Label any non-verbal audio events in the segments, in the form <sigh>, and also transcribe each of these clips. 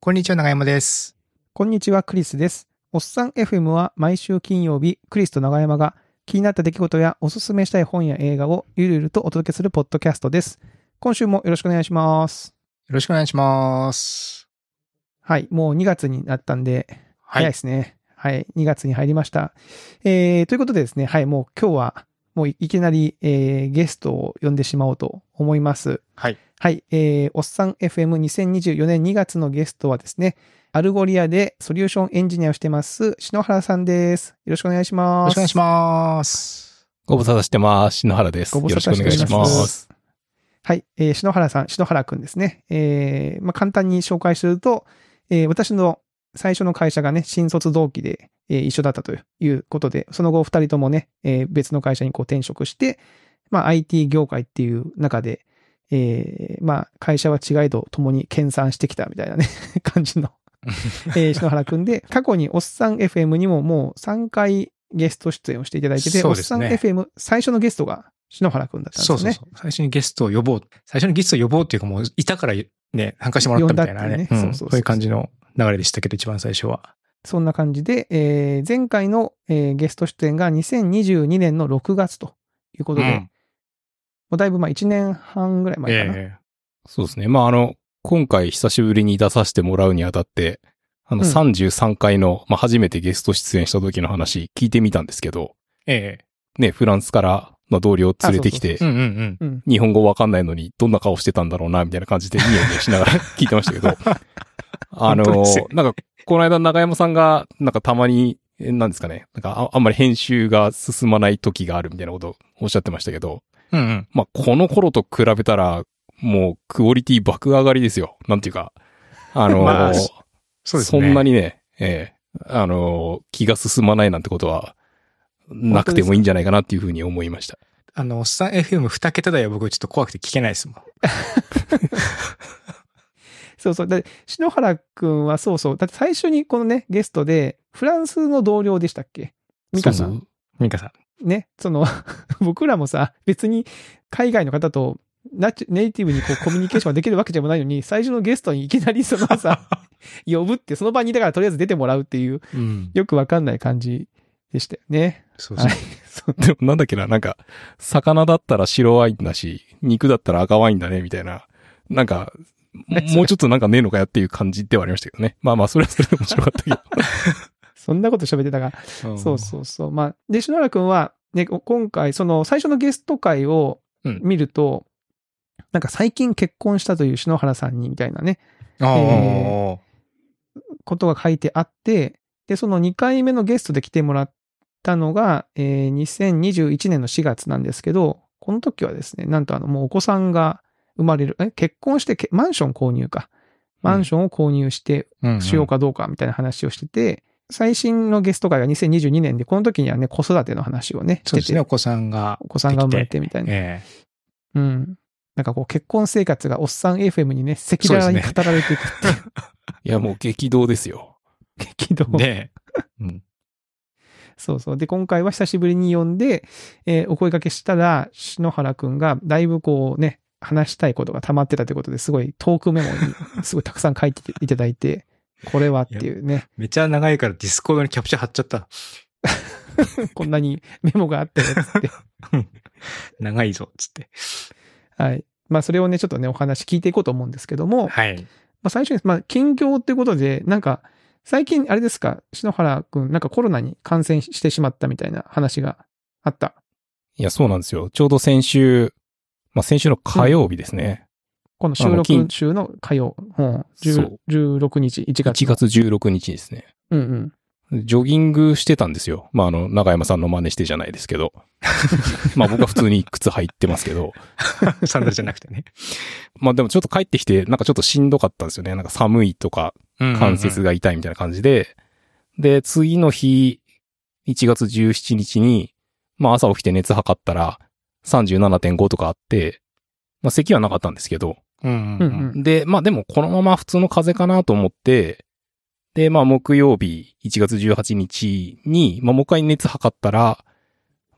こんにちは、長山です。こんにちは、クリスです。おっさん FM は毎週金曜日、クリスと長山が気になった出来事やおすすめしたい本や映画をゆるゆるとお届けするポッドキャストです。今週もよろしくお願いします。よろしくお願いします。はい、もう2月になったんで、はい。早いですね。はい、2月に入りました。えー、ということでですね、はい、もう今日は、もういきなり、えー、ゲストを呼んでしまおうと思います。はい。はい、えー、おっさん FM2024 年2月のゲストはですね、 Algolia でソリューションエンジニアをしてます、篠原さんです。よろしくお願いします。よろしくお願いします。ご無沙汰してます。篠原です。よろしくお願いしま。す。はい、えー、篠原さん、篠原くんですね。えー、まあ、簡単に紹介すると、えー、私の最初の会社がね、新卒同期で、えー一緒だったということで、その後二人ともね、えー別の会社にこう転職して、まあ、IT 業界っていう中で、えー、まあ、会社は違いど共に研鑽してきたみたいなね、<laughs> 感じの、<laughs> えー、篠原くんで、過去におっさん FM にももう3回ゲスト出演をしていただいてて、ねおっさん FM 最初のゲストが篠原くんだったんですよね。そうそうそう。最初にゲストを呼ぼう。最初にゲストを呼ぼうっていうかもう、いたからね、参加してもらったみたいなね。うそうそうそういう感じの流れでしたけど、一番最初は。そんな感じで、えー前回の、えーゲスト出演が2022年の6月ということで、うんもうだいぶまあ1年半ぐらい前かな。えそうですね。まあ、あの、今回久しぶりに出させてもらうにあたって、あの、うん。33回の、まあ、初めてゲスト出演した時の話聞いてみたんですけど、ええ。ね、フランスからの同僚を連れてきて。日本語わかんないのにどんな顔してたんだろうな、みたいな感じでニヤニヤしながら聞いてましたけど、<laughs> あのなんか、この間長山さんが、なんかたまに、えなんですかね、なんかああんまり編集が進まない時があるみたいなことをおっしゃってましたけど、うんうん。まあ、この頃と比べたら、もう、クオリティ爆上がりですよ。なんていうか、あのー <laughs> まあそね。そんなにね、ええあのー気が進まないなんてことは、なくてもいいんじゃないかなっていうふうに思いました。あの、おっさん FM2 桁台は僕ちょっと怖くて聞けないですもん。<laughs> そうそう。で、篠原くんはそうそう。だって最初にこのね、ゲストで、フランスの同僚でしたっけ？ミカさん。ミカさん。ね、その、<laughs> 僕らもさ、別に海外の方とナチュネイティブにこうコミュニケーションができるわけでもないのに、<laughs> 最初のゲストにいきなりそのさ、<laughs> 呼ぶって、その場にいたからとりあえず出てもらうっていう、うん。よくわかんない感じでしたよね。そうそう。はい。そうでもなんだっけな、なんか、魚だったら白ワインだし、肉だったら赤ワインだね、みたいな。なんか、ももうちょっとなんかねえのかやっていう感じではありましたけどね。まあまあ、それはそれで面白かったけど。そんなこと喋ってたが、そうそうそう。まあ、で、篠原くんは、ね、今回、その最初のゲスト会をうん。見ると、なんか最近結婚したという篠原さんにみたいなね、ああ、えことが書いてあって、で、その2回目のゲストで来てもらったのが、えー2021年の4月なんですけど、この時はですね、なんとあの、もうお子さんが生まれる、え、結婚してけ、マンション購入か。マンションを購入してうんうん。しようかどうかみたいな話をしてて、最新のゲスト会が2022年で、この時にはね、子育ての話をね、してて、そうですね、お子さんが。お子さんが生まれてみたいな。えうん。なんかこう、結婚生活がおっさん FM にね、赤裸々に語られていくっていう、<laughs> いや、もう激動ですよ。激動。え。ねえ。<laughs> うん。そうそう。で、今回は久しぶりに呼んで、えーお声掛けしたら、篠原くんがだいぶこうね、話したいことが溜まってたということで、すごいトークメモにすごいたくさん書いていただいて、これはっていうね、めっちゃ長いから Discord にキャプチャー貼っちゃった。<laughs> こんなにメモがあったよ、つって。<laughs> 長いぞ、つって。はい。まあ、それをね、ちょっとね、お話聞いていこうと思うんですけども、はい。まあ、最初に、まあ、近況っていうことで、なんか、最近、あれですか、篠原くん、なんかコロナに感染してしまったみたいな話があった。いや、そうなんですよ。ちょうど先週、まあ先週の火曜日ですね。この収録中の火曜、うん、そう10 16日、1月1の。月16日ですね。うんうん。ジョギングしてたんですよ。まああの、長山さんの真似してじゃないですけど。<laughs> まあ僕は普通に靴履いてますけど。サンダルじゃなくてね。まあでもちょっと帰ってきて、なんかちょっとしんどかったんですよね。なんか寒いとか、関節が痛いみたいな感じで。で、次の日、1月17日に、まあ朝起きて熱測ったら、37.5とかあって、まあ咳はなかったんですけど。うんうんううんんうん。で、まあでもこのまま普通の風邪かなと思って、で、まあ木曜日、1月18日に、まあもう一回熱測ったら、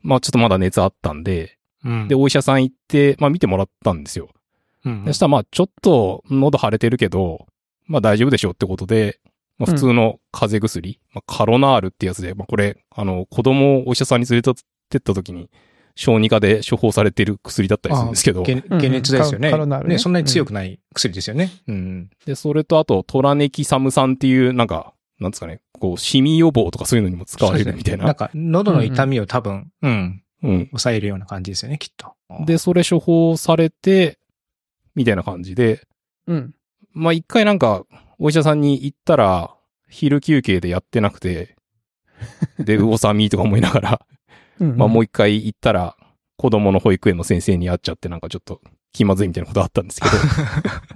まあちょっとまだ熱あったんで、うん。で、お医者さん行って、まあ見てもらったんですよ。うんそしたらまあちょっと喉腫れてるけど、まあ大丈夫でしょうってことで、まあ普通の風邪薬、まあカロナールってやつで、まあこれ、あの、子供をお医者さんに連れてってった時に、小児科で処方されてる薬だったりするんですけど、解解熱ですよね。ねね、そんなに強くない薬ですよね。うん。で、それとあと、トラネキサム酸っていう、なんか、なんですかね、こう、シミ予防とかそういうのにも使われるみたいな。なんか、喉の痛みを多分、うん、うん。抑えるような感じですよね、きっと。で、それ処方されて、みたいな感じで、うん。まあ一回なんか、お医者さんに行ったら、昼休憩でやってなくて、で、<laughs> うおさみとか思いながら、うん。まあもう一回行ったら、子供の保育園の先生に会っちゃってなんかちょっと気まずいみたいなことあったんですけど、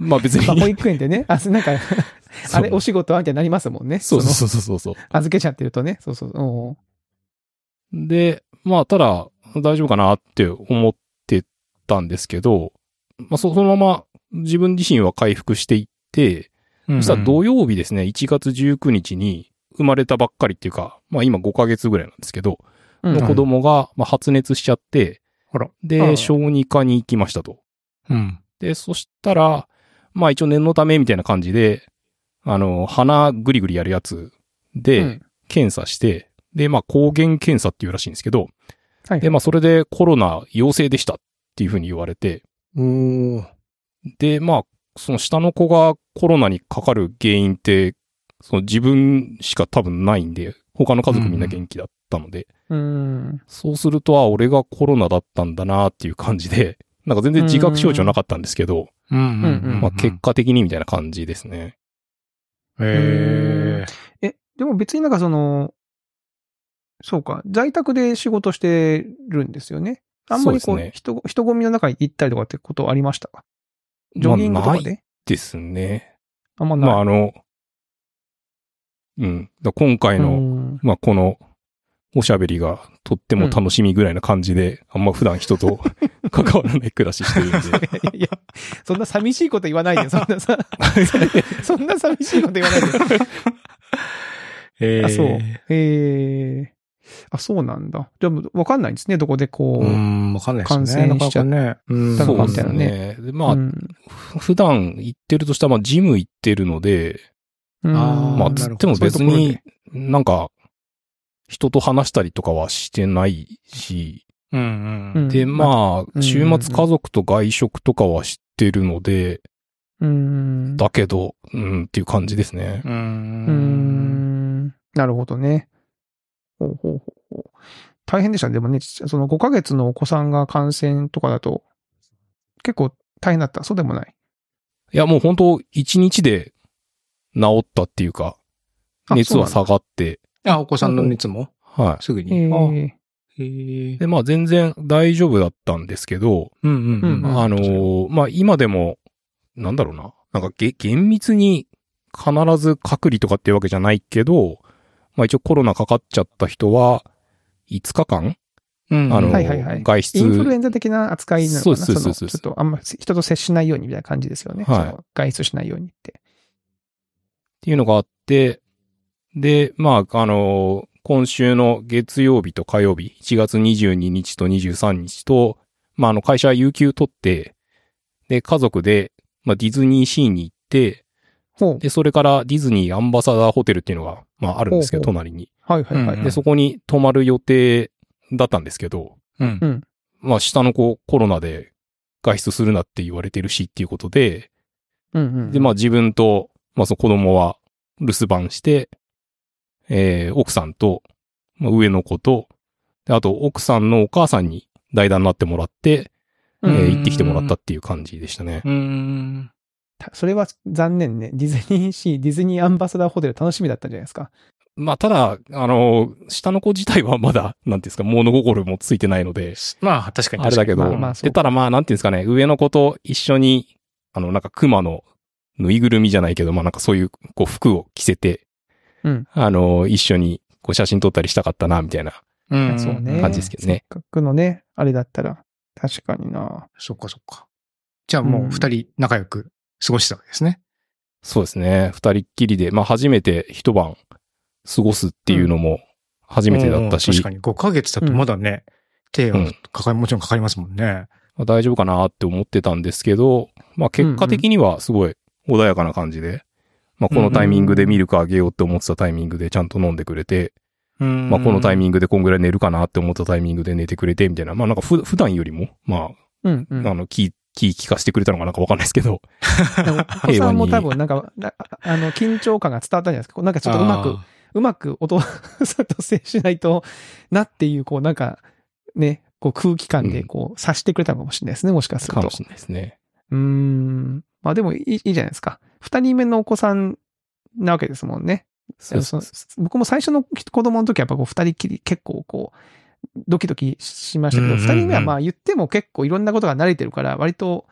<laughs> まあ別にまあ、保育園でね、あ、なんか、<laughs> あれ、そうお仕事はみたいになりますもんね。のそうそうそうそうそう。預けちゃってるとね。そうそう。おで、まあ、ただ、大丈夫かなって思ってたんですけど、まあ、そそのまま自分自身は回復していって、うんそしたら土曜日ですね、1月19日に生まれたばっかりっていうか、まあ今5ヶ月ぐらいなんですけど、うんの子供がまあ発熱しちゃって、で、ら小児科に行きましたと。うん。で、そしたら、まあ一応念のためみたいな感じで、あの、鼻ぐりぐりやるやつで、うん検査して、で、まあ抗原検査っていうらしいんですけど、はい。で、まあそれでコロナ陽性でしたっていうふうに言われて。で、まあ、その下の子がコロナにかかる原因って、その自分しか多分ないんで、他の家族みんな元気だったので、うん。そうすると、あ、俺がコロナだったんだなっていう感じで、<laughs> なんか全然自覚症状なかったんですけど、うんうんうんうんまあ結果的にみたいな感じですね。へえ。え、でも別になんかその、そうか、在宅で仕事してるんですよね。あんまりこう、そうね人、人混みの中に行ったりとかってことありました？かジョギングとまあないかで、ですね。あんまない。まああの、うん。だ今回の、うんまあこの、おしゃべりがとっても楽しみぐらいな感じで、あんま普段人と <laughs> 関わらない暮らししてるんで。いや、そんな寂しいこと言わないで、そんなさ、<laughs> そんな寂しいこと言わないで。へあ、そう。えー、あ、そうなんだ。じゃあ、わかんないんですね、どこでこう。うん、わかんないですね。感染しちゃなかなかね。うんたのかみたいなねまあ、うんふ普段行ってるとしたら、まあ、ジム行ってるので、まあ、つっても別に、なんか、人と話したりとかはしてないし、うんううんん。で、まあ、ん週末家族と外食とかはしてるので、うん。だけど、うん、っていう感じですね。う。うんん。なるほどね。ほうほうほうほう。大変でしたね。でもね、その5ヶ月のお子さんが感染とかだと、結構大変だった。そうでもない。いや、もう本当一日で治ったっていうか、あ熱は下がって、あ、お子さんの熱も？はすぐえに。え。で、まあ全然大丈夫だったんですけど、うんうんうん。うんあのーまあ、今でも、なんだろうな。なんかげ、厳密に必ず隔離とかっていうわけじゃないけど、まあ一応コロナかかっちゃった人は、5日間うんあのー、はいはいはい外出。インフルエンザ的な扱いなのかな？そうそうそうそうのちょっとあんま人と接しないようにみたいな感じですよね。はい外出しないようにって。っていうのがあって、で、まあ、あのー今週の月曜日と火曜日、1月22日と23日と、まあ、あの、会社は有給取って、で、家族で、まあ、ディズニーシーに行って。で、それからディズニーアンバサダーホテルっていうのが、まあ、あるんですけど、ほう隣に。はいはいはい。うんで、そこに泊まる予定だったんですけど、うんうんまあ、下の子コロナで外出するなって言われてるしっていうことで、うんうん。で、まあ自分と、まあその子供は留守番して、えー、奥さんと、まあ、上の子と、で、あと奥さんのお母さんに代打になってもらって、えうんー行ってきてもらったっていう感じでしたね。うん。たそれは残念ね。ディズニーシー、ディズニーアンバサダーホテル楽しみだったんじゃないですか。まあただ、あの、下の子自体はまだ、なんていうんですか、物心もついてないので、まあ、確かに確かに。あれだけど、まあまあで、ただまあ、なんていうんですかね、上の子と一緒に、あの、なんか熊のぬいぐるみじゃないけど、まあなんかそういう、こう服を着せて、うん。あの、一緒に、こう写真撮ったりしたかったな、みたいな。感じですけどね。せっかくのね、あれだったら、確かにな。そっかそっか。じゃあもう二人仲良く過ごしたわけですね。そうですね。二人っきりで、まあ初めて一晩過ごすっていうのも初めてだったし、うん確かに5ヶ月だとまだね、手はうんかかり、もちろんかかりますもんね。まあ大丈夫かなって思ってたんですけど、まあ結果的にはすごい穏やかな感じで、まあこのタイミングでミルクあげようって思ってたタイミングでちゃんと飲んでくれて、まあこのタイミングでこんぐらい寝るかなって思ったタイミングで寝てくれてみたいな、まあなんかふ普段よりも、まうん、うんあ、あの、気、気聞かせてくれたのかなんかわかんないですけど、お子さんも多分なんか、なあの、緊張感が伝わったんじゃないですか。なんかちょっとうまく、うまくお父さんと接しないとなっていう、こうなんか、ね、こう空気感でこう、察してくれたのかもしれないですね、もしかするとかも。しれないですね。うーん。まあでもいいいいじゃないですか。二人目のお子さんなわけですもんね。そうその僕も最初の子供の時はやっぱこう二人きり結構こう、ドキドキしましたけど、うんうんうん二人目はまあ言っても結構いろんなことが慣れてるから、割と、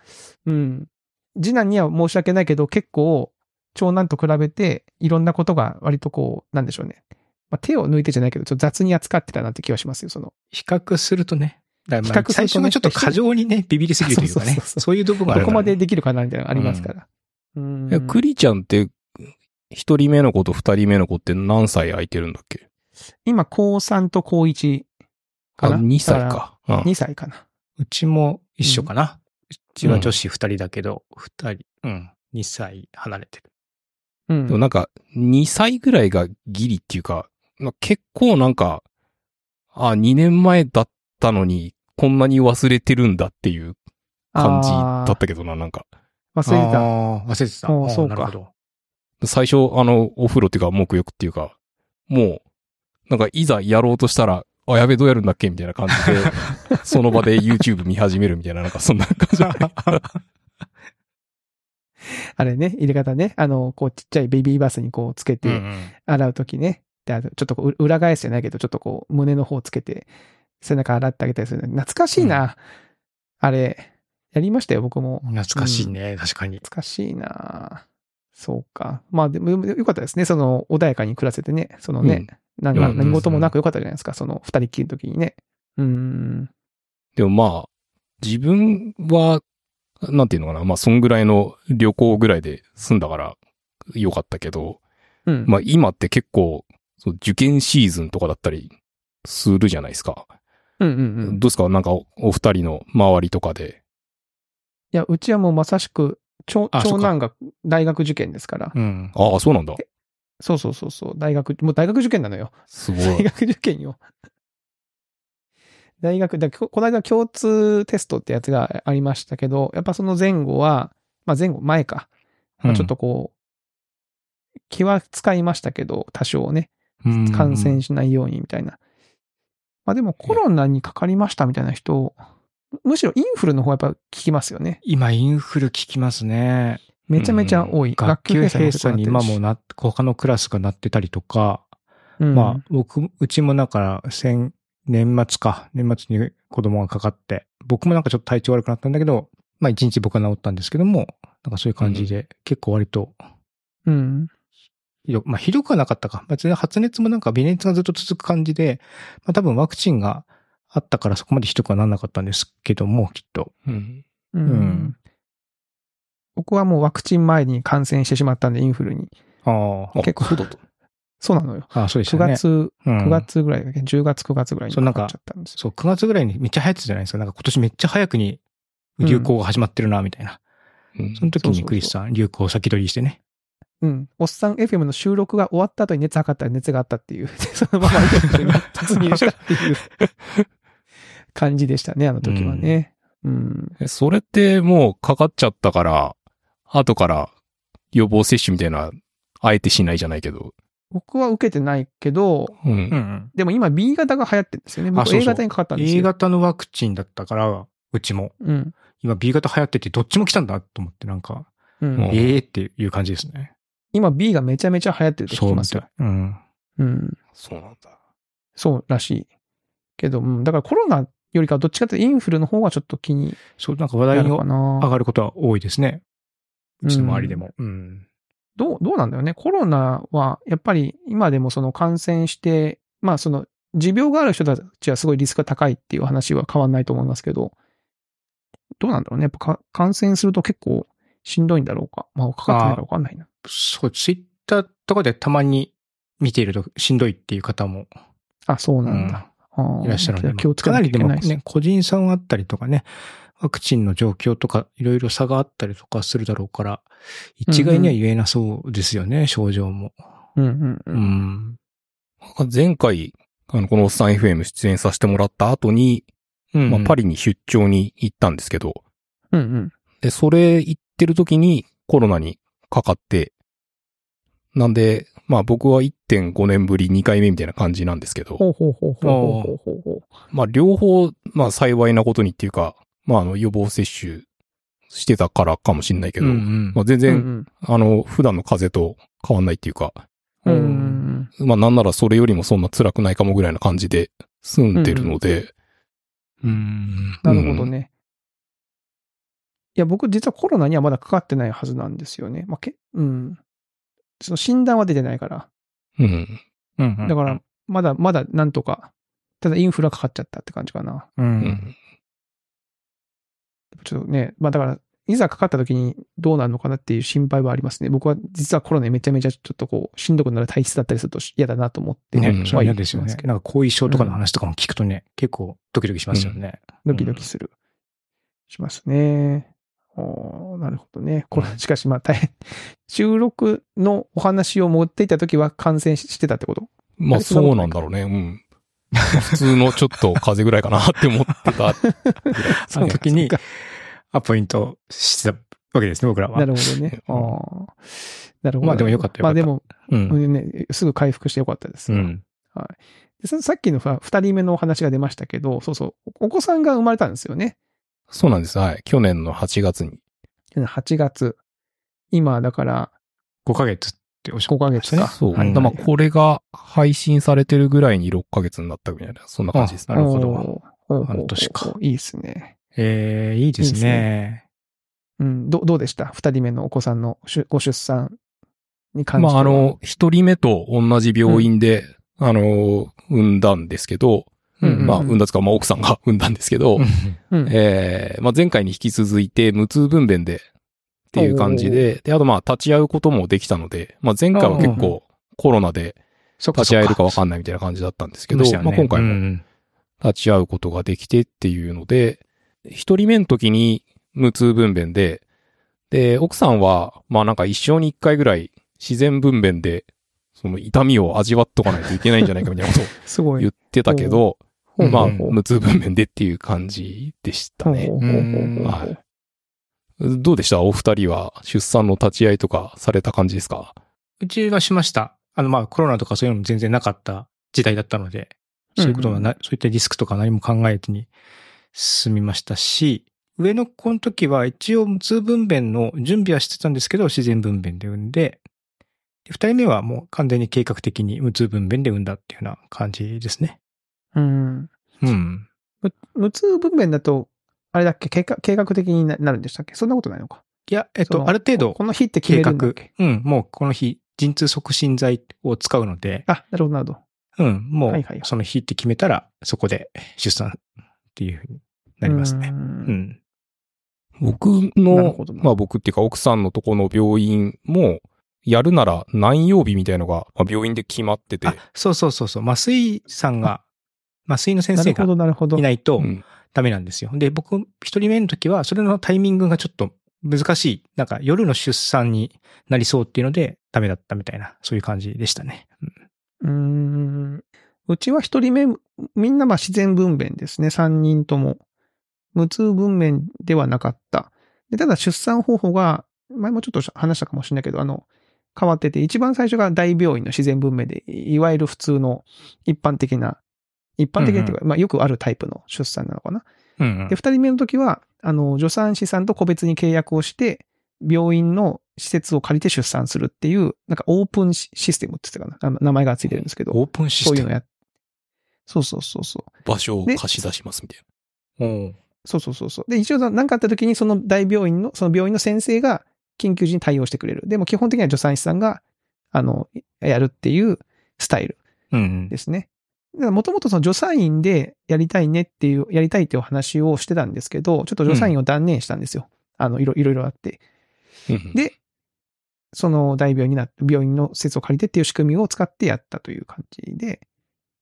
うん、次男には申し訳ないけど、結構長男と比べていろんなことが割とこう、なんでしょうね。まあ、手を抜いてじゃないけど、ちょっと雑に扱ってたなって気はしますよ、その。比較するとね。だからまあ比較するとね最初はちょっと過剰にね、ビビりすぎるというかねそういう部分があるどこまでできるかなみたいなのがありますから。うんいや、クリちゃんって、一人目の子と二人目の子って何歳空いてるんだっけ？今、高3と高1あ、かな？2歳。か。うん2歳かな。うちも一緒かな。うちは女子二人だけど、二人、うん、2歳離れてる。うん。でもなんか、2歳ぐらいがギリっていうか、まあ結構なんか、あ、2年前だったのに、こんなに忘れてるんだっていう感じだったけどな、なんか。忘れてた。忘れてた。あーおーそうか。最初、あの、お風呂っていうか、沐浴っていうか、もう、なんか、いざやろうとしたら、あ、やべえ、どうやるんだっけみたいな感じで、<laughs> その場で YouTube 見始めるみたいな、なんか、そんな感じ。<laughs> あれね、入れ方ね。あの、こうちっちゃいベビーバスにこうつけてうんうん洗うときね。で、あとちょっとこう裏返すじゃないけど、ちょっとこう胸の方つけて背中洗ってあげたりするの。懐かしいな。あれ、やりましたよ、僕も。懐かしいね、確かに。懐かしいな。そうか。まあでもよかったですね。その穏やかに暮らせてね。そのね、うん何事もなくよかったじゃないですか。その二人っきりの時にね。うん。でもまあ、自分は、なんていうのかな、まあ、そんぐらいの旅行ぐらいで済んだから、よかったけど、うん。まあ、今って結構、そう受験シーズンとかだったりするじゃないですか。うんうんうん。どうですか？なんかお、お二人の周りとかで。いや、うちはもうまさしく、長あ長男が大学受験ですから。うん。ああ、そうなんだ。そうそうそうそう。大学、もう大学受験なのよ。すご大い。学受験よ。大学、だここの間共通テストってやつがありましたけど、やっぱその前後は、まあ前後、前か。まあちょっとこう、気は使いましたけど、多少ね、うん、感染しないようにみたいな。まあでもコロナにかかりましたみたいな人、むしろインフルの方がやっぱ聞きますよね。今、インフル聞きますね。めちゃめちゃ多い。学級閉鎖閉に今もな他のクラスがなってたりとか、てるし、まあ、僕、うちもなんか、先、年末か、年末に子供がかかって、僕もなんかちょっと体調悪くなったんだけど、まあ一日僕は治ったんですけども、なんかそういう感じで、結構割と、うん。うん。ひどまあひどくはなかったか。別に発熱もなんか微熱がずっと続く感じで、まあ多分ワクチンがあったからそこまでひどくはならなかったんですけども、きっと。うん。うんん僕はもうワクチン前に感染してしまったんで、インフルに。ああ、あ結構そうだった。そうなのよ。ああそうでし9たね。月、うん9月ぐらいだっけ ?10 月、9月ぐらいにそうなっちゃったんですよ。そう、9月ぐらいにめっちゃ流行ってたじゃないですか。なんか今年めっちゃ早くに流行が始まってるな、みたいな。うんその時そうそうそうにクリスさん、流行を先取りしてね。うん。おっさん FM の収録が終わった後に熱測ったら熱があったっていう、<laughs> そのまま <laughs> 突入したっていう感じでしたね、あの時はね。うん。えそれってもうかかっちゃったから、後から予防接種みたいな、あえてしないじゃないけど。僕は受けてないけど、うん。ん。でも今 B 型が流行ってるんですよね。僕あそうそう A 型にかかったんです A よ。型のワクチンだったから、うちも。うん。今 B 型流行っててどっちも来たんだと思ってなんか、うん。うんええっていう感じですね。今 B がめちゃめちゃ流行ってるって聞きますよ。うん。うん。そうなんだ。そうらしい。けど、うん。だからコロナよりかはどっちかというとインフルの方がちょっと気にそう、なんか話な題に。上がることは多いですね。うちの周りでも。うん。どう、どうなんだよね。コロナは、やっぱり今でもその感染して、まあその、持病がある人たちはすごいリスクが高いっていう話は変わんないと思いますけど、どうなんだろうね。やっぱか感染すると結構しんどいんだろうか。まあかかってないからわかんないな。そう、ツイッターとかでたまに見ているとしんどいっていう方もあ、そうなんだ。いらっしゃるので、気をつけかなりでもなきゃいけないです。ね、個人差があったりとかね、ワクチンの状況とかいろいろ差があったりとかするだろうから、一概には言えなそうですよね、症状も。うんうんう。うんん。前回、あの、このおっさん FM 出演させてもらった後に、うんまあ、パリに出張に行ったんですけど、うんうん。で、それ行ってる時にコロナにかかって、なんで、まあ僕は1.5年ぶり2回目みたいな感じなんですけど。ほうほうほうほうほうほうまあ両方、まあ幸いなことにっていうか、まああの予防接種してたからかもしんないけど、うんうん、まあ全然、うんうん、あの、普段の風邪と変わんないっていうか、うん、まあなんならそれよりもそんな辛くないかもぐらいな感じで住んでるので、うん、うん、なるほどね。いや、僕実はコロナにはまだかかってないはずなんですよね。まあ、け、うん。その診断は出てないから。うん。うんうんだから、まだ、まだなんとか。ただインフラかかっちゃったって感じかな。う。うんん。ちょっとね、まあだから、いざかかった時にどうなるのかなっていう心配はありますね。僕は実はコロナにめちゃめちゃちょっとこう、しんどくなる体質だったりすると嫌だなと思ってね、うん嫌ですよねまあ。なんか後遺症とかの話とかも聞くとね、結構ドキドキしますよね。ドキドキする。しますね。なるほどね。これ、しかしまあ大変。<laughs> 収録のお話を持っていた時は感染してたってこと？まあそうなんだろうね。うん。普通のちょっと風邪ぐらいかなって思ってた。<laughs> その時にアポイントしてたわけですね、僕らは。なるほどね。あうんあ。なるほど。まあでもよかったよかったまあでも、うん。うんね、すぐ回復してよかったです。うん。でささっきのさ二人目のお話が出ましたけど、そうそう、お子さんが生まれたんですよね。そうなんです。はい。去年の8月に。8月。今、だから、5ヶ月っておっしゃ5ってましたねヶ月か。。そう。はいだまあこれが配信されてるぐらいに6ヶ月になったみたいな、そんな感じですね。なるほど半年かいいですね。ええ、いいですいいですね。うん、どどうでした？二人目のお子さんの出ご出産に関しては。まああの、一人目と同じ病院で、あの、産んだんですけど、うんうんまあ産んだつか、まあ奥さんが産んだんですけど、うん、えーまあ前回に引き続いて無痛分娩でっていう感じで、で、あとまあ立ち会うこともできたので、まあ前回は結構コロナでそっか立ち会えるかわかんんないみたいな感じだったんですけど、まあ今回もも。立ち会うことができてっていうので、一人目の時に無痛分娩で、で、奥さんは、まあなんか一生に一回ぐらい自然分娩で、その痛みを味わっとかないといけないんじゃないかみたいなことを <laughs> すごい。言ってたけど、まあうん無痛分娩でっていう感じでしたね。はい。どうでした？お二人は出産の立ち会いとかされた感じですか？うちはしました。あの、まあ、コロナとかそういうのも全然なかった時代だったので、そういうことはな、そういったリスクとか何も考えずに進みましたし、上の子の時は一応無痛分娩の準備はしてたんですけど、自然分娩で産んで、で二人目はもう完全に計画的に無痛分娩で産んだっていうような感じですね。うん。うん。む無痛分娩だと、あれだっけ？計画計画的にななるんでしたっけ？そんなことないのか。いや、えっと、ある程度この日って決計画めるんだっけ、うん、もうこの日、陣痛促進剤を使うので、あ、なるほど、なるほど。うん、もはいはいうその日って決めたら、そこで出産っていうふうになりますね。ううんん。僕のまあ僕っていうか奥さんのとこの病院も、やるなら何曜日みたいのが、まあ、病院で決まってて、あ、そうそうそうそう。麻酔さんが、麻酔の先生が。いないとうんダメなんですよ。で、僕、一人目の時は、それのタイミングがちょっと難しい。なんか夜の出産になりそうっていうので、ダメだったみたいな、そういう感じでしたね。うんうーん。うちは一人目、みんなまあ自然分娩ですね。三人とも。無痛分娩ではなかった。でただ出産方法が、前もちょっと話したかもしれないけど、あの、変わってて、一番最初が大病院の自然分娩で、いわゆる普通の一般的な、一般的なっていうか、まあよくあるタイプの出産なのかな。うんうんで、二人目の時は、あの、助産師さんと個別に契約をして、病院の施設を借りて出産するっていう、なんかオープンシシステムって言ってたかなあ名前がついてるんですけど、オープンシステム。そういうのやっそうそうそうそう。場所を貸し出しますみたいおうそうそうそうそう。で、一応何かあった時にその大病院の、その病院の先生が緊急時に対応してくれる。でも基本的には助産師さんが、あの、やるっていうスタイルうんうんですね。もともとその助産院でやりたいねっていう、やりたいっていうお話をしてたんですけど、ちょっと助産院を断念したんですよ。あの、いろいろあって。で、その大病院になって、病院の施設を借りてっていう仕組みを使ってやったという感じで、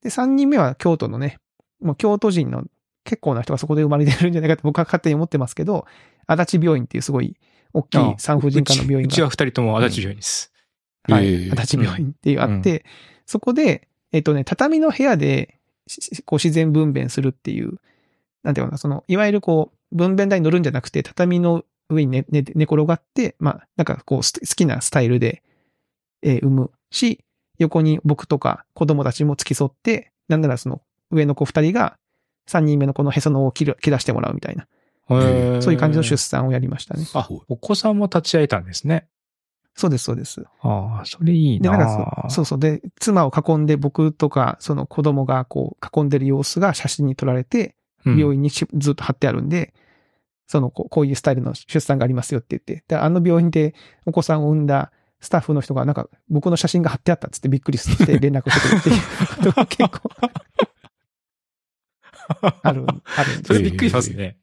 で、3人目は京都のね、もう京都人の結構な人がそこで生まれてるんじゃないかと僕は勝手に思ってますけど、足立病院っていうすごい大きい産婦人科の病院がうちうちは二人とも足立病院です。はい。ええ足立病院っていうあって、そこで、えっとね、畳の部屋で、しこう自然分娩するっていう、なんていうのかな、その、いわゆるこう、分娩台に乗るんじゃなくて、畳の上に寝、寝、寝転がって、まあ、なんかこう、す好きなスタイルで、えー産むし、横に僕とか子供たちも付き添って、なんならその、上の子二人が、三人目のこのへその緒を切る、切らしてもらうみたいな、そういう感じの出産をやりましたね。あ、お子さんも立ち会えたんですね。そうです、そうです。ああ、それいいで、ななんかそう、そうそう。で、妻を囲んで僕とか、その子供がこう、囲んでる様子が写真に撮られて、うん病院にしずっと貼ってあるんで、そのこう、こういうスタイルの出産がありますよって言って、で、あの病院でお子さんを産んだスタッフの人が、なんか、僕の写真が貼ってあったっつってびっくりして連絡してくるっていうことが結構、ある、あるんですそれびっくりしますね。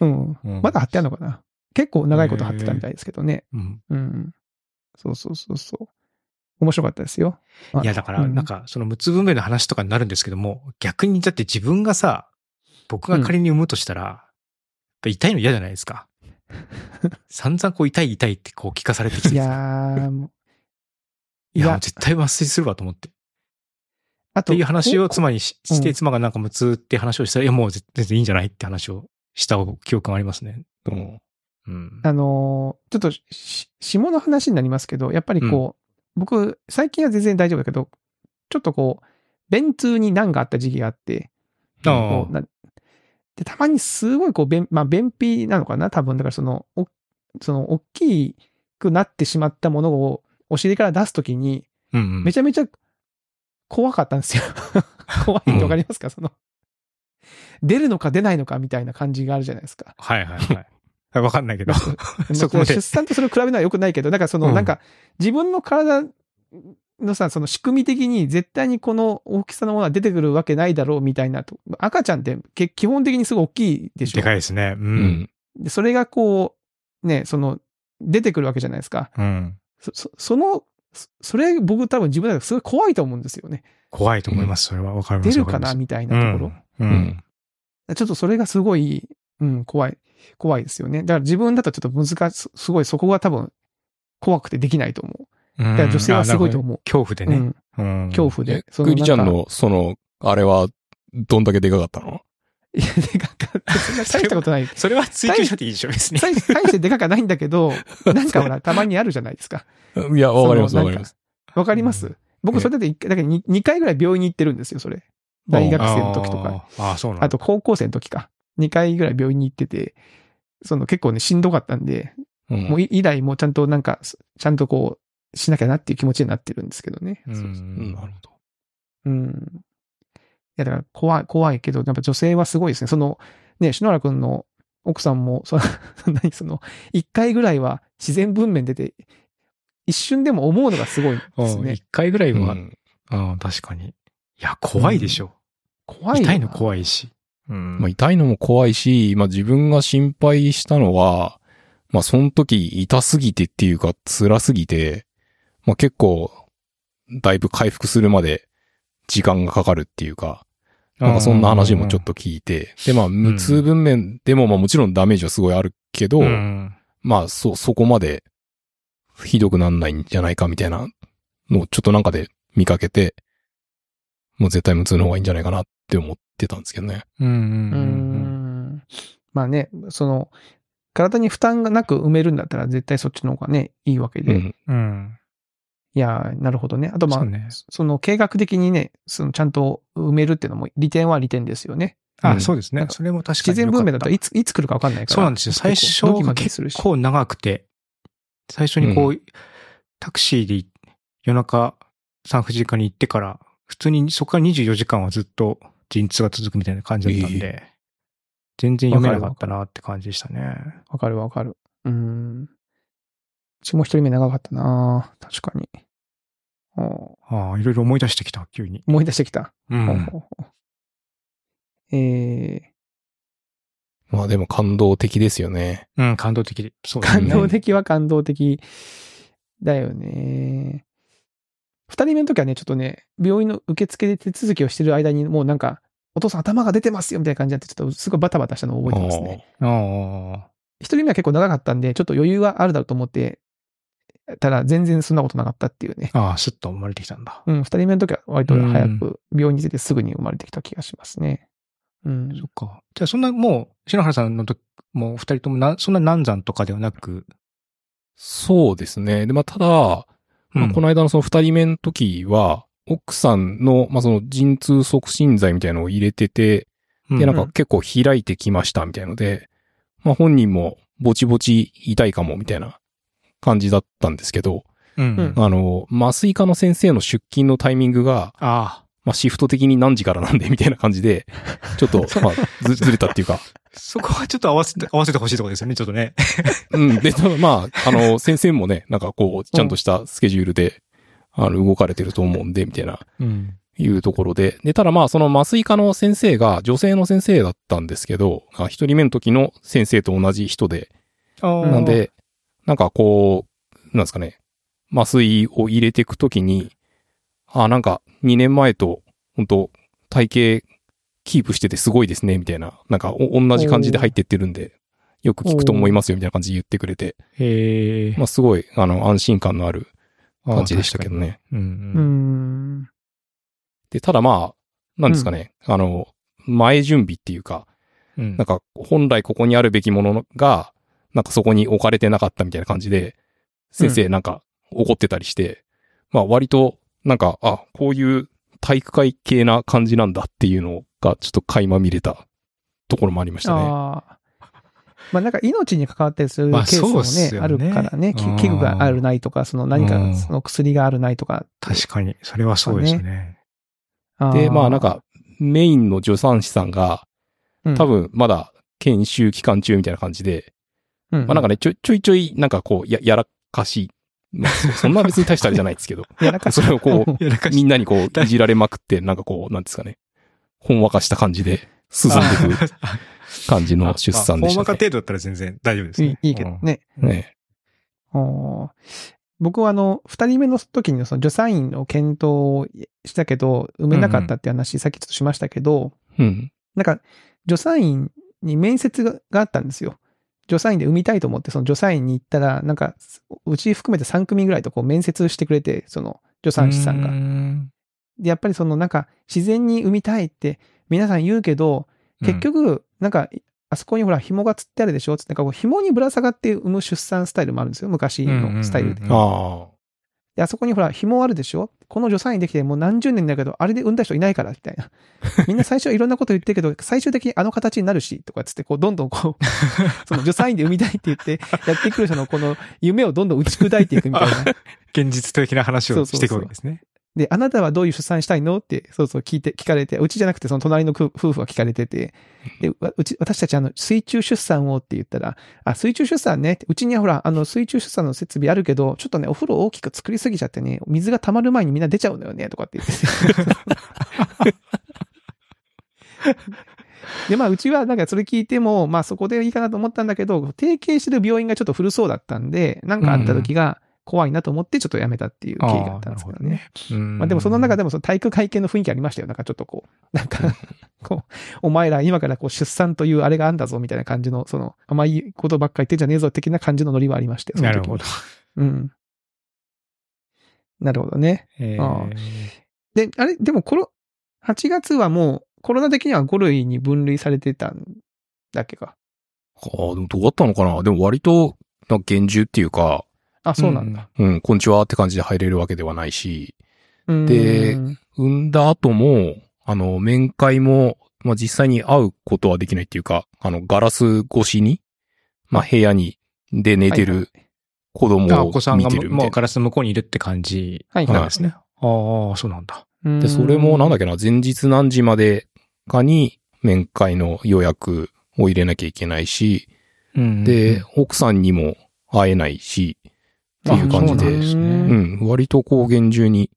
うん。うんまだ貼ってあるのかな結構長いこと貼ってたみたいですけどね。うんうん。そうそうそうそう。面白かったですよ。いや、だから、うんなんか、その無痛分娩の話とかになるんですけども、逆にだって自分がさ、僕が仮に産むとしたら、やっぱ痛いの嫌じゃないですか。散々こう痛い痛いってこう聞かされてきてさいやー、もういや、絶対麻酔するわと思って。っあとていう話をこ妻にしうんして、妻がなんか無痛って話をしたら、いや、もう全然いいんじゃないって話をした記憶がありますね。うんうん。あのーちょっとし、下の話になりますけど、やっぱりこう、僕、最近は全然大丈夫だけど、ちょっとこう、便通に難があった時期があって、で、たまにすごいこう、便、まあ、便秘なのかな？多分、だからその、おその、大きくなってしまったものをお尻から出すときに、うんうん。めちゃめちゃ怖かったんですよ。<laughs> 怖いってわかりますか、その、出るのか出ないのかみたいな感じがあるじゃないですか。はいはいはい。わかんないけど。<laughs> そこ出産とそれを比べるのは良くないけど、なんかその、うんなんか、自分の体のさ、その仕組み的に絶対にこの大きさのものは出てくるわけないだろうみたいなと。赤ちゃんってけ基本的にすごい大きいでしょ？でかいですね。う。うんそれがこう、ね、その、出てくるわけじゃないですか。うん。そ、そその、そそれ僕多分自分だとすごい怖いと思うんですよね。怖いと思います。それはわかります。出るかなみたいなところ？うん。うんちょっとそれがすごい、うん、怖い、怖いですよね。だから自分だとちょっと難し、すごいそこが多分怖くてできないと思う。だだから女性はすごいと思う。恐怖でね。うん、恐怖で。、グリちゃん。の、その、あれは、どんだけでかかったの？いや、でかかった。そんな大したことない。<laughs> それは追求しちゃっていいでしょ、別に。大 <laughs> 大してでかくはないんだけど、なんかほら、たまにあるじゃないですか。いや、わかります、そのわかります。わかります、うん僕、それで一回、だから 2, 2回ぐらい病院に行ってるんですよ、それ。大学生の時とか。あそうなんだ。あと、高校生の時か。2回ぐらい病院に行ってて、その結構ね、しんどかったんで、うんもうい以来もうちゃんとなんか、ちゃんとこう、しなきゃなっていう気持ちになってるんですけどね。うんなるほど。うん。いや、だから怖い、怖いけど、やっぱ女性はすごいですね。その、ね、篠原くんの奥さんも、そそんなにその、一回ぐらいは自然文面出て、一瞬でも思うのがすごいですねうん一。回ぐらいは、うんうん、確かに。いや、怖いでしょ。怖いよな。痛いの怖いし。うん。まあ、痛いのも怖いし、まあ、自分が心配したのは、まあ、その時痛すぎてっていうか辛すぎて、まあ、結構、だいぶ回復するまで時間がかかるっていうか、なんかそんな話もちょっと聞いて、で、まあ、無痛分娩でも、まあもちろんダメージはすごいあるけど、うん。まあ、そ、そこまでひどくなんないんじゃないかみたいなのをちょっとなんかで見かけて、もう絶対無痛の方がいいんじゃないかなって思ってたんですけどね。うん。う。うんうん。ん。まあね、その、体に負担がなく埋めるんだったら絶対そっちの方がね、いいわけで。うん。うん。いやー、なるほどね。あとまあ、そうねその計画的にね、そのちゃんと埋めるっていうのも利点は利点ですよね。あ、うんそうですね。それも確かに自然文明だといつつ、いつ来るか分かんないから。そうなんですよ。最初が結構長くて、最初にこう、タクシーで夜中産婦人科に行ってから、普通にそこから24時間はずっと陣痛が続くみたいな感じだったんで、全然読めなかったなって感じでしたね。わかるわかる。うん。うちも一人目長かったな確かに。おああ、いろいろ思い出してきた、急に。思い出してきた。うん。ほうほうほうえまあでも感動的ですよね。うん、感動的で。そうー、ですね。感動的は感動的だよね。二人目の時はね、ちょっとね、病院の受付で手続きをしてる間にもうなんか、お父さん頭が出てますよみたいな感じになって、ちょっとすごいバタバタしたのを覚えてますね。ああ。一人目は結構長かったんで、ちょっと余裕はあるだろうと思って、ただ全然そんなことなかったっていうね。ああ、スッと生まれてきたんだ。うん、二人目の時は割と早く病院に出てすぐに生まれてきた気がしますね。うん。そっか。じゃあそんなもう、篠原さんの時、もう二人ともな、そんな難産とかではなく、そうですね。で、まあ、ただ、まあ、この間のその二人目の時は、奥さんの、まあ、その陣痛促進剤みたいなのを入れてて、ので、なんか結構開いてきましたみたいので、まあ、本人もぼちぼち痛いかもみたいな感じだったんですけど、うん。うんあの、麻酔科の先生の出勤のタイミングが、ああ。まあ、シフト的に何時からなんでみたいな感じで、ちょっと、まあ、ずずれたっていうか、そこはちょっと合わせて、<laughs> 合わせてほしいところですよね、ちょっとね。うん。で、まあ、あの、先生もね、なんかこう、ちゃんとしたスケジュールで、あの、動かれてると思うんで、みたいな、うん。いうところで。で、ただまあ、その麻酔科の先生が女性の先生だったんですけど、あ一人目の時の先生と同じ人で。なんで、なんかこう、なんですかね、麻酔を入れていくときに、あ、なんか2年前と、本当体型キープしててすごいですね、みたいな。なんかお同じ感じで入ってってるんで、よく聞くと思いますよ、みたいな感じで言ってくれて、へえ。まあすごい、あの、安心感のある感じでしたけどね。う。うんん。で、ただまあ、なんですかね、あの、前準備っていうか、うん。なんか本来ここにあるべきものが、なんかそこに置かれてなかったみたいな感じで、先生なんか怒ってたりして、まあ割と、なんか、あ、こういう体育会系な感じなんだっていうのがちょっと垣間見れたところもありましたね。ああ。まあなんか命に関わったりするケまあースもね、そうっすよねあるからね。器具があるないとか、その何かうんその薬があるないとか。確かに。それはそうですね。で、まあなんか、メインの助産師さんが、多分まだ研修期間中みたいな感じで、うん、うんまあなんかね、ちょちょいちょいなんかこう、や、やらかしい。まあそそんな別に大したあれじゃないですけど、い <laughs> や、なんかそれをこう、<laughs> みんなにこう、いじられまくって、なんかこう、なんですかね。ほんわかした感じで進んでいく感じの出産であしたね。大まか程度だったら全然大丈夫ですね。いいけどね。ね僕はあの、二人目の時にその助産院の検討をしたけど、埋めなかったって話、さっきちょっとしましたけど、うん。なんか、助産院に面接ががあったんですよ。助産院で産みたいと思って、その助産院に行ったら、なんか、うち含めて3組ぐらいとこう面接してくれて、その助産師さんが。んで、やっぱりそのなんか、自然に産みたいって皆さん言うけど、結、局、なんか、あそこにほら、紐がつってあるでしょ？つって、なんかこう紐にぶら下がって産む出産スタイルもあるんですよ。昔のスタイルで。うんあで、あそこにほら、紐あるでしょ？この助産院できてもう何十年だけど、あれで産んだ人いないから、みたいな。<laughs> みんな最初はいろんなこと言ってるけど、最終的にあの形になるし、とかつって、こう、どんどんこう、<laughs> その助産院で産みたいって言って、やってくる人のこの夢をどんどん打ち砕いていくみたいな。<laughs> 現実的な話をしていくわけですね。で、あなたはどういう出産したいの？って、そうそう聞いて、聞かれて、うちじゃなくてその隣の夫婦が聞かれてて、で、わうち、私たちあの、水中出産をって言ったら、あ、水中出産ね。うちにはほら、あの、水中出産の設備あるけど、ちょっとね、お風呂大きく作りすぎちゃってね、水が溜まる前にみんな出ちゃうのよね、とかって言って。で、まあ、うちはなんかそれ聞いても、まあそこでいいかなと思ったんだけど、提携してる病院がちょっと古そうだったんで、なんかあった時が怖いなと思ってちょっとやめたっていう経緯があったんですけどね。うんまあでもその中でもその体育会系の雰囲気ありましたよ。なんかちょっとこう、なんか、こう、お前ら今からこう出産というあれがあんだぞみたいな感じの、その甘いことばっか言ってんじゃねえぞ的な感じのノリはありましたよ。その時になるほど。。うん。なるほどね。えあーで、あれ、でもこの、8月はもうコロナ的には5類に分類されてたんだっけか？あ。ああ、でもどうだったのかな？でも割と、なんか厳重っていうか、あ、そうなんだ。うん、こんにちはって感じで入れるわけではないし、うん。で産んだ後も、あの、面会も、まあ、実際に会うことはできないっていうか、あの、ガラス越しに、まあ、部屋に、で寝てはいはい。る子供あお子さをんが見てるみたいな。もうガラスの向こうにいるって感じ。はいなんですね。ああ、そうなんだ。うん。で、それもなんだっけな、前日何時までかに面会の予約を入れなきゃいけないし、うん。で、奥さんにも会えないし、っていう感じあそうなんで、ですねうん、割とこう厳重に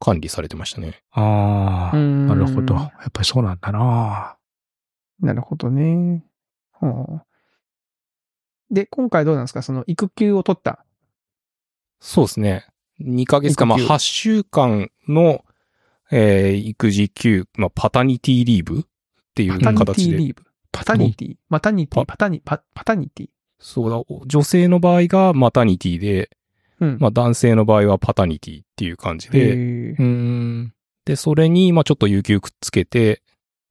管理されてましたね。ああ、うんなるほど。やっぱりそうなんだな。なるほどね。はあで、今回どうなんですか？その育休を取った。そうですね。2ヶ月か、まあ育休8週間の、えー育児休、まあ、パタニティリーブっていうパタニテ形で。ィリーブ。Paternity。マタニティ。パパタニ、パ paternity。そうだ、女性の場合がマタニティで、うん。まあ男性の場合は paternity っていう感じへで、ーうん。で、それに、まあちょっと有給くっつけて、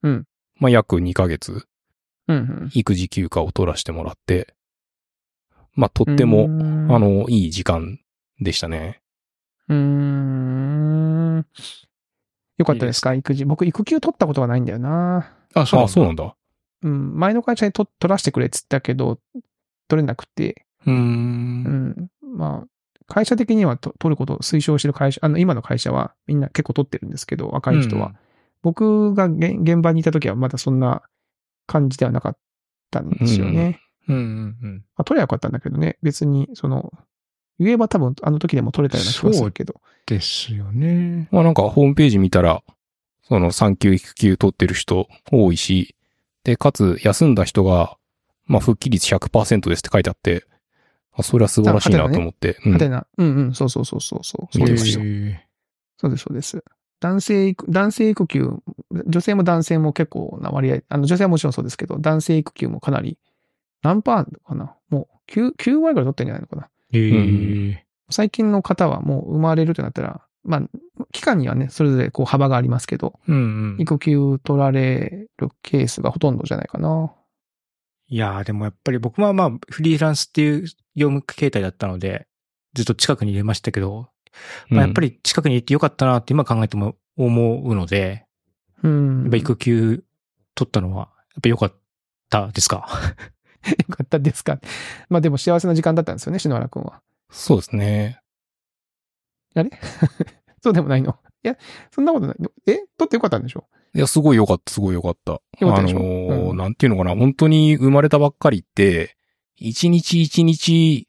うん。まあ約2ヶ月、うん育児休暇を取らせてもらって、まあとうん。っても、あ、の、いい時間でしたね。うーん。よかったですか？育児。僕、育休取ったことがないんだよな。あ、そうあ、そうななんんだ。うん。前の会社にと取らせてくれっつったけど、取れなくて。う。うんん。まあ、会社的にはと取ることを推奨してる会社、あの、今の会社はみんな結構取ってるんですけど、若い人は。僕がげ現場にいた時はまだそんな感じではなかったんですよね。うん。うん。うん。まあ、取ればよかったんだけどね。別に、その、言えば多分あの時でも取れたような気がするけど。ですよね。まあなんかホームページ見たら、その産休育休取ってる人多いし、で、かつ休んだ人が、まあ復帰率100%ですって書いてあって、あ、それは素晴らしいなと思って。うんはてな。うんうん。そうそうそうそうそう。そうですそうです、そうです。男性育、男性育休、女性も男性も結構な割合、あの女性はもちろんそうですけど、男性育休もかなり、何パーかな？もう9、9割ぐらい取ってんじゃないのかな？え。へえ。最近の方はもう生まれるとなったら、まあ、期間にはね、それぞれこう幅がありますけど、うんうん。育休取られるケースがほとんどじゃないかな。いやーでもやっぱり僕はまあフリーランスっていう業務形態だったので、ずっと近くに入れましたけど、まあ、やっぱり、り近くにいてよかったなって今考えても思うので、うん。やっぱ育休取ったのは、やっぱ良かったですか？<laughs> よかったですか？まあでも幸せな時間だったんですよね、篠原くんは。そうですね。<laughs> そうでもないの？いや、そんなことない。え？取ってよかったんでしょ？いや、すごい良かった、すごい良かった。よかったでしょ？あのーうんなんていうのかな、本当に生まれたばっかりって、一日一日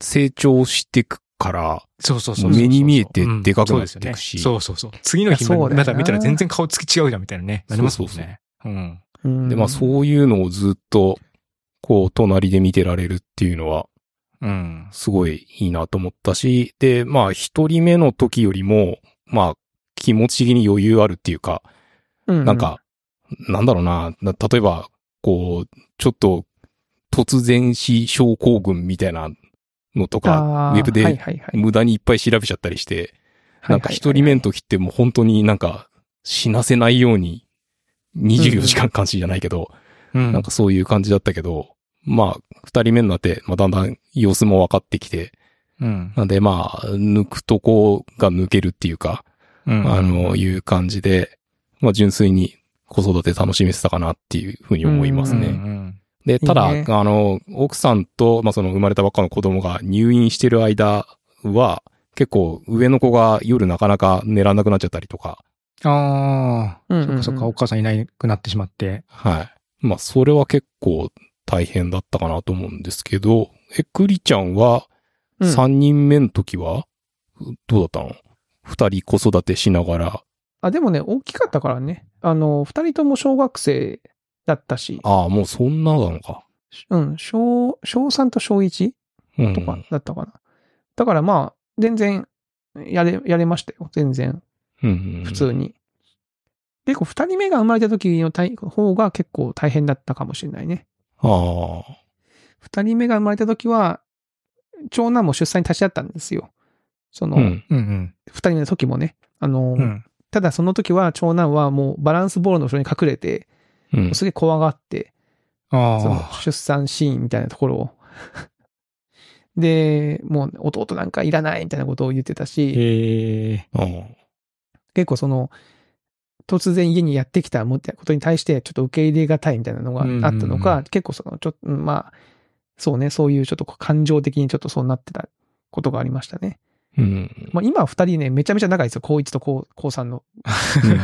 成長していくから、そうそうそうそう。目に見えてうんでかくなっていくしそうそうそう。次の日いやそうだよなまだ見たら全然顔つき違うじゃんみたいなね。なりますもんそうそうね。うん。うんで、まあそういうのをずっと、こう、隣で見てられるっていうのは、うん。すごいいいなと思ったし、で、まあ一人目の時よりも、まあ気持ち的に余裕あるっていうか、うなん、か、なんだろうな、な例えば、こう、ちょっと突然死症候群みたいなのとか、ウェブで。無駄にいっぱい調べちゃったりして、なんか一人目の時ってもう本当になんか死なせないように24時間監視じゃないけど、うん。なんかそういう感じだったけど、まあ、二人目になって、まあだんだん様子も分かってきて、うん。なんでまあ、抜くとこが抜けるっていうか、うん。あの、いう感じで、まあ純粋に子育て楽しめてたかなっていうふうに思いますうんうね。んで、ただ、いいね。あの、奥さんと、まあその生まれたばっかの子供が入院してる間は、結構上の子が夜なかなか寝らんなくなっちゃったりとか、ああ、うんうんうん。そっかそっか、お母さんいなくなってしまって。はい。まあそれは結構大変だったかなと思うんですけど、え、クリちゃんは、うん。3人目の時は、どうだったの？二人子育てしながら、あ、でもね、大きかったからね。あの、二人とも小学生だったし、ああ、もうそんななのか。うん、小、小3と小1うん。とかだったかな。だからまあ、全然、やれ、やれましたよ。全然、うんうん。普通に。結構二人目が生まれた時の大方が結構大変だったかもしれないね。ああ。二人目が生まれた時は、長男も出産に立ち会ったんですよ。その、うん。うんうん。二人目の時もね。あの、うん。ただその時は長男はもうバランスボールの後ろに隠れて、うん。すげえ怖がって、そのあ出産シーンみたいなところを。<laughs> で、もう弟なんかいらないみたいなことを言ってたあ。し。結構その、突然家にやってきたことに対してちょっと受け入れがたいみたいなのがあったのか、うんうんう結構その、ちょっと、うんまあ、そうね、そういうちょっと感情的にちょっとそうなってたことがありましたね。うん。まあ今は二人ね、めちゃめちゃ仲いいですよ。高一と高高三の。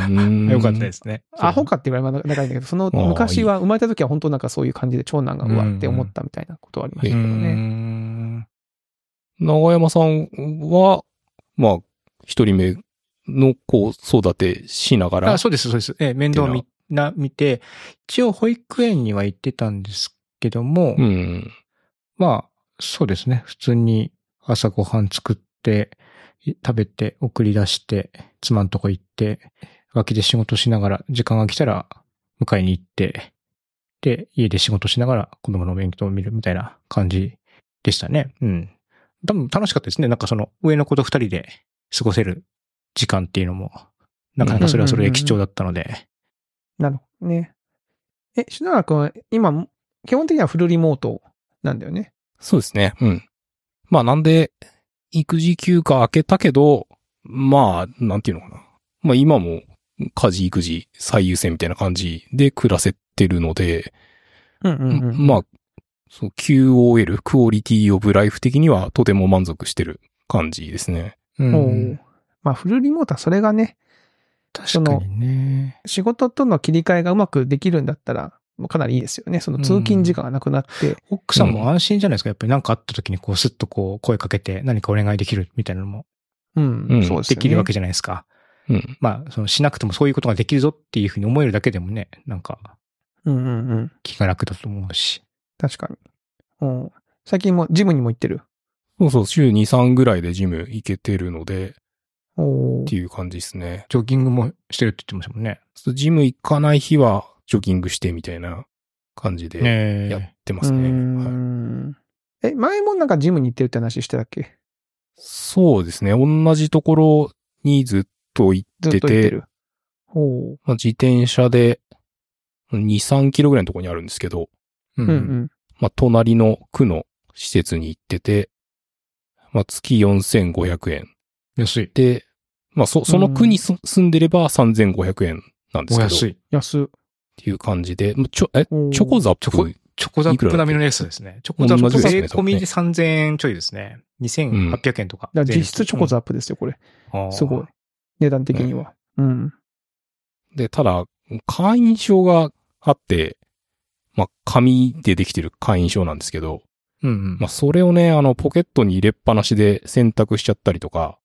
うんよかったですね。アホかって言われば仲いいんだけど、その昔は生まれた時は本当なんかそういう感じで長男がうわって思ったみたいなことはありましたうけどね。ん。長山さんは、まあ、一人目の子育てしながら。あそうです、そうです。ええ、面倒を見な、見て、一応保育園には行ってたんですけども、うん。まあ、そうですね。普通に朝ごはん作って、い食べて、送り出して、妻のとこ行って、脇で仕事しながら、時間が来たら迎えに行って、で、家で仕事しながら子供の勉強を見るみたいな感じでしたね。うん。多分楽しかったですね。なんかその上の子と二人で過ごせる時間っていうのも、なかなかそれはそれで貴重だったので。なるほどね。え、篠原くんは今、基本的にはフルリモートなんだよね？そうですね。うん。まあなんで、育児休暇明けたけど、まあ、なんていうのかな。まあ今も家事育児最優先みたいな感じで暮らせてるので、うんうんうん。まあ、そう QOL、クオリティオブライフ的にはとても満足してる感じですね。うんまあ、フルリモートはそれがね、確かにね。仕事との切り替えがうまくできるんだったら、かなりいいですよね。その通勤時間がなくなって。奥さんも安心じゃないですか？やっぱり何かあった時にこうスッとこう声かけて何かお願いできるみたいなのもうん、うんそうですよね。できるわけじゃないですか。うん。まあ、そのしなくてもそういうことができるぞっていうふうに思えるだけでもね、なんかうんうんうん。気が楽だと思うし。確かに。うん。最近もジムにも行ってる？そうそう、週2、3ぐらいでジム行けてるので、おっていう感じですね。ジョギングもしてるって言ってましたもんね。ジム行かない日はジョギングしてみたいな感じでねやってますね。はいん。え、前もなんかジムに行ってるって話してたっけ？そうですね。同じところにずっと行ずってて、てる。ほう。まあ、自転車で2、3キロぐらいのところにあるんですけど、ううんうん。まあ、隣の区の施設に行ってて、まあ、月4500円。安い。で、まあ、そ、その区にす住んでれば3500円なんですけど、安い。安。ていう感じで、まあちょ、え、チョコザッチョコプ、チョコザップ並みの安さですね。チョコザップ税込みで3000円ちょいですね。2800円とか。だから実質チョコザッップですよ、これ。プすごい。。値段的には。うん。で、ただ、会員証があって、まあ、紙でできてる会員証なんですけど、うんうん。まあ、それをね、あの、ポケットに入れっぱなしで選択しちゃったりとか、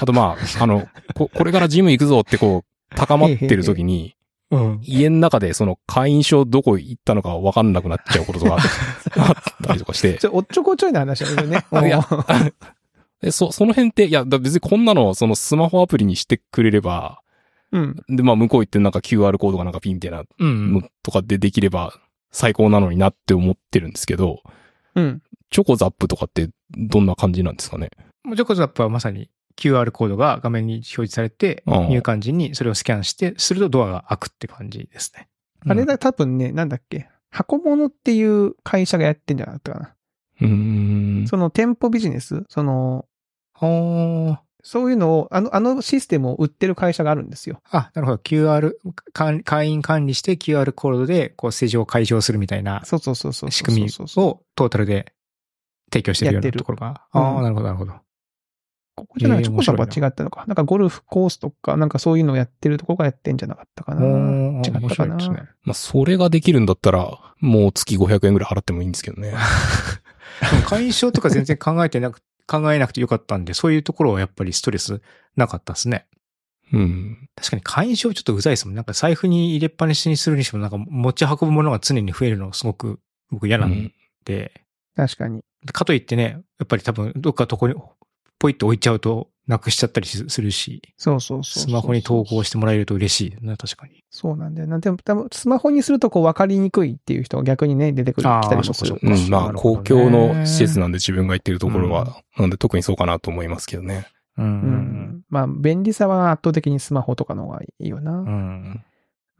あとまあ、あの、こ、これからジム行くぞってこう、高まってる時に、うん。家の中でその会員証どこ行ったのかわかんなくなっちゃうこととかあったりとかして、<laughs> ちょ、おっちょこちょいな話だけどね。<laughs> あいやおーでそ、その辺って、いや、だ別にこんなの、そのスマホアプリにしてくれれば、うん。で、まあ、向こう行ってなんか QR コードがなんかピンみたいなうんのとかでできれば最高なのになって思ってるんですけど、うん。チョコザップとかってどんな感じなんですかね？もうチョコザップはまさに QR コードが画面に表示されて、うん入館時にそれをスキャンして、するとドアが開くって感じですね。あれだ、多分ね、なんだっけ？箱物っていう会社がやってんじゃなかったかな。うーん。その店舗ビジネス、その。そういうのを、あの、あのシステムを売ってる会社があるんですよ。あ、なるほど。QR、会会員管理して QR コードで、こう、施錠を解消するみたいなそうそうそうそうそう。仕組みそうそうをトータルで提供してるようやってるなところが。うんああ、なるほど、なるほど。ここじゃない、えーチョコザは違ったのか。なんかゴルフコースとか、なんかそういうのをやってるところがやってんじゃなかったかな。違った面かな。白いですね。まあ、それができるんだったら、もう月500円ぐらい払ってもいいんですけどね。会員証とか全然考えてなく、<laughs> 考えなくてよかったんで、そういうところはやっぱりストレスなかったですね。うん。確かに会員証ちょっとうざいですもん。なんか財布に入れっぱなしにするにしても、なんか持ち運ぶものが常に増えるのすごく僕嫌なんで、確かに。かといってね、やっぱり多分どっかとこにポイッと置いちゃうとなくしちゃったりすするし、そうそうそう。スマホに投稿してもらえると嬉しいな、確かに。そうなんだよな。でも、多分スマホにするとこう分かりにくいっていう人が逆にね、出てくる、来たりもするうん、まあ、公ね共の施設なんで自分が行ってるところは、うんなんで特にそうかなと思いますけどね。う。うんん。まあ、便利さは圧倒的にスマホとかの方がいいよな。うん。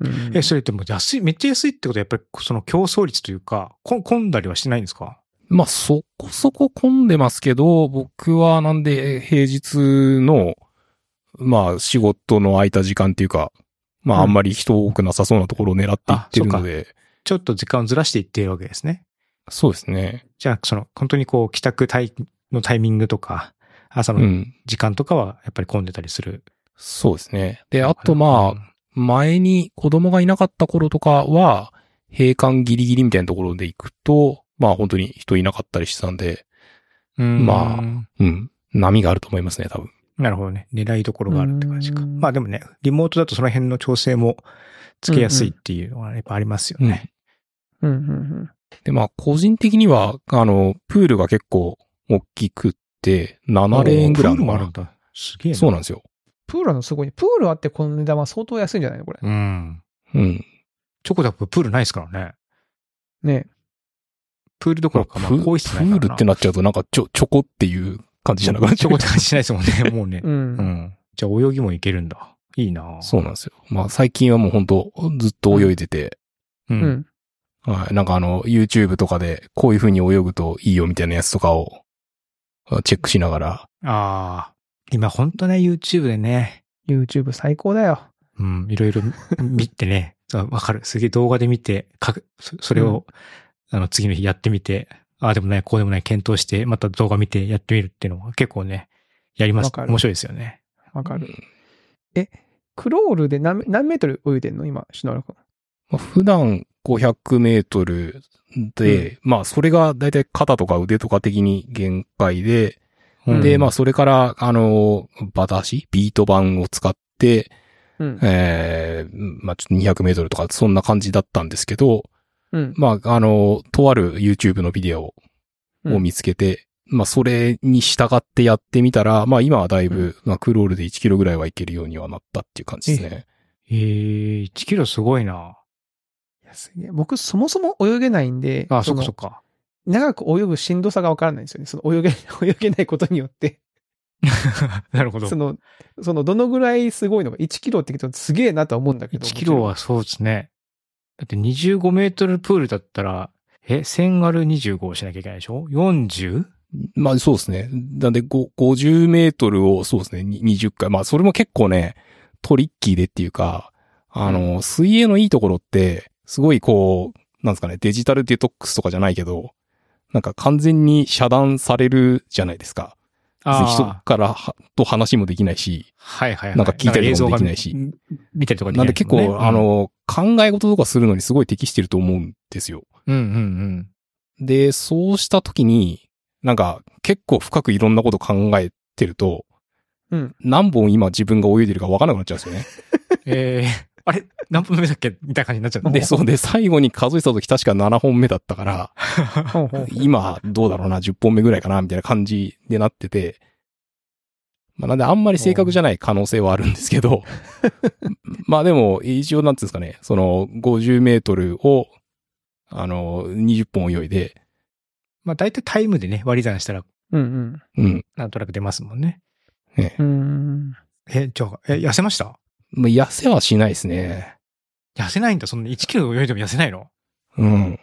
うんえ、それってもう安い、めっちゃ安いってことはやっぱりその競争率というか、こ混んだりはしてないんですか？まあ、そこそこ混んでますけど、僕はなんで平日の、まあ、仕事の空いた時間っていうか、まあ、うんあんまり人多くなさそうなところを狙っていってるので、ちょっと時間をずらしていっているわけですね。そうですね。じゃあ、その、本当にこう、帰宅タイのタイミングとか、朝のうん。時間とかはやっぱり混んでたりする。そうですね。で、あとまあ、前に子供がいなかった頃とかは、閉館ギリギリみたいなところで行くと、まあ本当に人いなかったりしてたんで、うんまあうん。波があると思いますね、多分。なるほどね。狙いどころがあるって感じか。うんまあでもね、リモートだとその辺の調整もつけやすいっていうのはやっぱありますよね。うん、うん、で、まあ個人的には、あの、プールが結構大きくって、7レーンぐらいもあるんだ。すげえな。そうなんですよ。プールのすごいね。プールあってこの値段は相当安いんじゃないのこれ。うん。うん。チョコザッププールないですからね。ね。プールどころか、まあ、プ更衣室ないか。プールってなっちゃうとなんかちょ、チョコっていう感じじゃなくなっちゃうチョコって感じしないですもんね、<laughs> もうねう。。うんん。じゃあ泳ぎもいけるんだ。いいなそうなんですよ。まあ最近はもう本当ずっと泳いでて、う。うんん。はい。なんかあの、YouTube とかでこういう風に泳ぐといいよみたいなやつとかをあチェックしながら、ああ。今ほんとね、YouTube でね、YouTube 最高だよ。うん、いろいろ見てね、<laughs> わかる。すげえ動画で見て、かく、そそれを、あの、次の日やってみて、ああでもない、こうでもない、検討して、また動画見てやってみるっていうのは結構ね、やりますわ。かる面白いですよね。わかる。クロールで何何メートル泳いでんの？今、篠原君。まあ普段500メートルで、まあそれがだいたい肩とか腕とか的に限界で、うんで、まあそれから、あの、バタ足ビート板を使って、うん。えー、まあちょっと200メートルとかそんな感じだったんですけど、うん。まああの、とある YouTube のビデオうんを見つけて、まあそれに従ってやってみたら、まあ今はだいぶ、まあクロールで1キロぐらいはいけるようにはなったっていう感じですね。えー、1キロすごいな。いやすげえ僕、そもそも泳げないんで、あ、そっかのそっか。長く泳ぐしんどさがわからないんですよね。その泳げ、<laughs> 泳げないことによって。<laughs> なるほど。その、その、どのぐらいすごいのか、1キロって聞くとすげえなとは思うんだけど。1キロはそうですね。だって25メートルプールだったら、え、1000割る25をしなきゃいけないでしょ ?40? まあそうですね。なんで、ご50メートルをそうですね、に20回。まあそれも結構ね、トリッキーでっていうか、あの、水泳のいいところって、すごいこう、なんですかね、デジタルデトックスとかじゃないけど、なんか完全に遮断されるじゃないですか。人あからはと話もできないし、はいはいはい。なんか聞いたりとかもできないし見たりとかできなでなんいですもんね、結構、あの、考え事とかするのにすごい適してると思うんですよ。うん、うんうんで、そうした時に、なんか結構深くいろんなこと考えてると、うん。何本今自分が泳いでるか分からなくなっちゃうんですよね。うん。えー、あれ何分目だっけみたいな感じになっちゃう。で、そうで、最後に数えた時確か7本目だったから、今どうだろうな、10本目ぐらいかな、みたいな感じでなってて、まあなんであんまり正確じゃない可能性はあるんですけど、<laughs> まあでも一応なんていうんですかね、その50メートルを、あの、20本泳いで、まあ大体タイムでね、割り算したら、うんうん。なんとなく出ますもんね。ねうん。うん。え、じゃあ、え、痩せました？まあ痩せはしないですね。痩せないんだ？そんな1キロ泳いでも痩せないの？うん。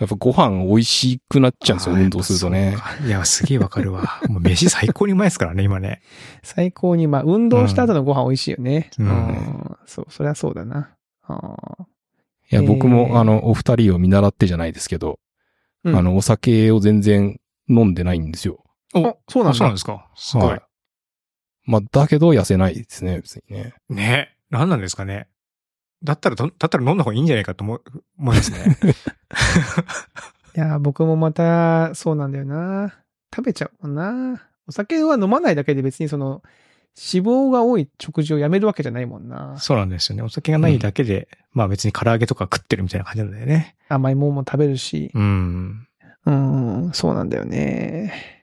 やっぱご飯美味しくなっちゃうんですよ、運動するとねいや、すげえわかるわ。<laughs> もう飯最高にうまいですからね、今ね。最高に、まあ、運動した後のご飯美味しいよね。ううんん。そう、そりゃそうだな。いや、僕も、えーあの、お二人を見習ってじゃないですけど、うんあの、お酒を全然飲んでないんですよ。あ、そうなんだ。あそうなんですか。すごいまあ、だけど痩せないですね、別にね。ね。何なんですかね。だったらど、だったら飲んだ方がいいんじゃないかと思う、思いますね。<laughs> いや、僕もまた、そうなんだよな。食べちゃうもんな。お酒は飲まないだけで別にその、脂肪が多い食事をやめるわけじゃないもんな。そうなんですよね。お酒がないだけで、まあ別に唐揚げとか食ってるみたいな感じなんだよね。甘いもんも食べるし。うん。うん、そうなんだよね。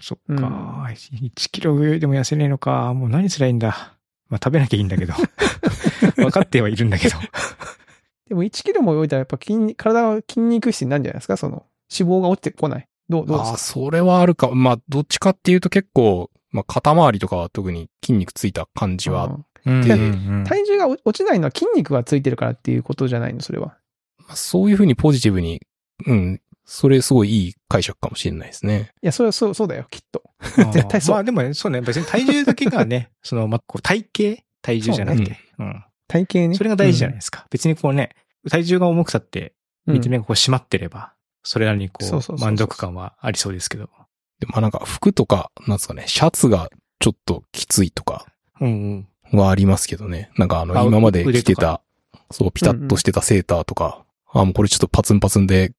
そっうんか。1キロ上でも痩せねえのか。もう何すりゃいいんだ。まあ食べなきゃいいんだけど。<laughs> 分かってはいるんだけど。<laughs> でも1キロも泳いだらやっぱ筋肉、体は筋肉質になるんじゃないですか？その、脂肪が落ちてこない。どう、どうですああ、かそれはあるか。まあ、どっちかっていうと結構、まあ、肩周りとかは特に筋肉ついた感じはうん体重が落ちないのは筋肉がついてるからっていうことじゃないの？それは。まあそういうふうにポジティブに、うん、それすごいいい解釈かもしれないですね。いや、それはそう、そうだよ、きっと。<laughs> 絶対そうまあでもね、そうね、別に体重だけがね、<laughs> その、まあ、こう体型体重じゃなくて、うん。体型ね。それが大事じゃないですか。別にこうね、体重が重くたって、うん見た目がこう締まってれば、それなりにこそう満足感はありそうですけど。でまあなんか服とか、なんですかね、シャツがちょっときついとかうんうん。はありますけどね。なんかあの、あ今まで着てた、そう、ピタッとしてたセーターとか、あ、もうこれちょっとパツンパツンで、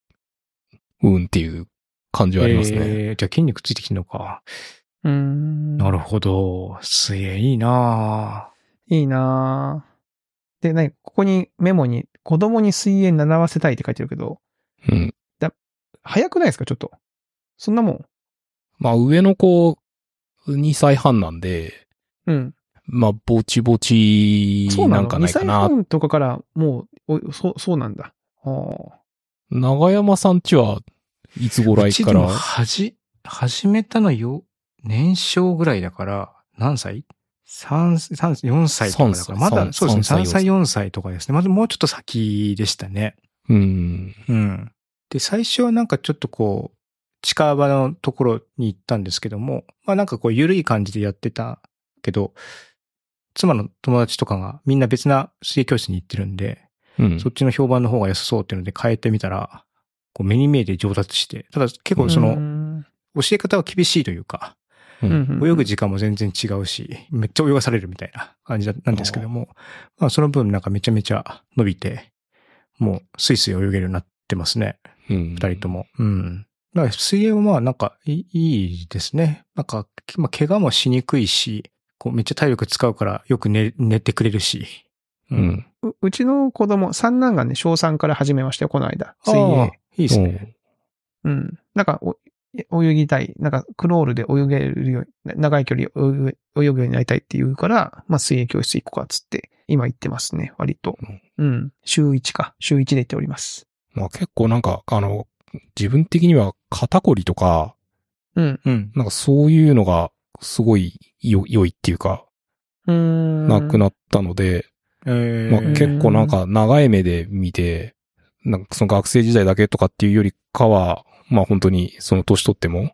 うんっていう感じはありますね。えー、じゃあ筋肉ついてきてんのか。うーん。なるほど。水泳いいないいなぁで、なに、ここにメモに、子供に水泳習わせたいって書いてるけど、うん。早くないですか？ちょっと。そんなもん。まあ上の子、2歳半なんで、うん。まあ、ぼちぼちそうなんかないか2歳な。半とかからもう、おそう、そうなんだ。ああ。長山さんちはいつ頃から、はじ、始めたのよ、年少ぐらいだから、何歳 ?3、三4歳とかだから、三まだ、三そうですね、三3歳、4歳とかですね。まだもうちょっと先でしたね。うん。うん。で、最初はなんかちょっとこう、近場のところに行ったんですけども、まあなんかこう、緩い感じでやってたけど、妻の友達とかがみんな別な水泳教室に行ってるんで、うんそっちの評判の方が良さそうっていうので変えてみたら、こう目に見えて上達して、ただ結構その、の、教え方は厳しいというか、うん泳ぐ時間も全然違うし、めっちゃ泳がされるみたいな感じなんですけども、まあその分なんかめちゃめちゃ伸びて、もうスイスイ泳げるようになってますね。うん二人とも。うん。だから水泳はまあなんかいいいいですね。なんか、まあ怪我もしにくいし、こうめっちゃ体力使うからよく寝、寝てくれるし。うん。ううちの子供、三男がね、小3から始めましたよ、この間。水泳。いいですね。うん。なんかお、泳ぎたい。なんか、クロールで泳げるように、長い距離泳ぐ泳ぐようになりたいって言うから、まあ、水泳教室行こうかっつって、今行ってますね、割と。うん。週1か。週1で行っております。まあ結構なんか、あの、自分的には肩こりとか、うん。うん。なんかそういうのがすごい良良いっていうか、うーん。なくなったので、えーまあ結構なんか長い目で見て、なんかその学生時代だけとかっていうよりかは、まあ本当にその年取っても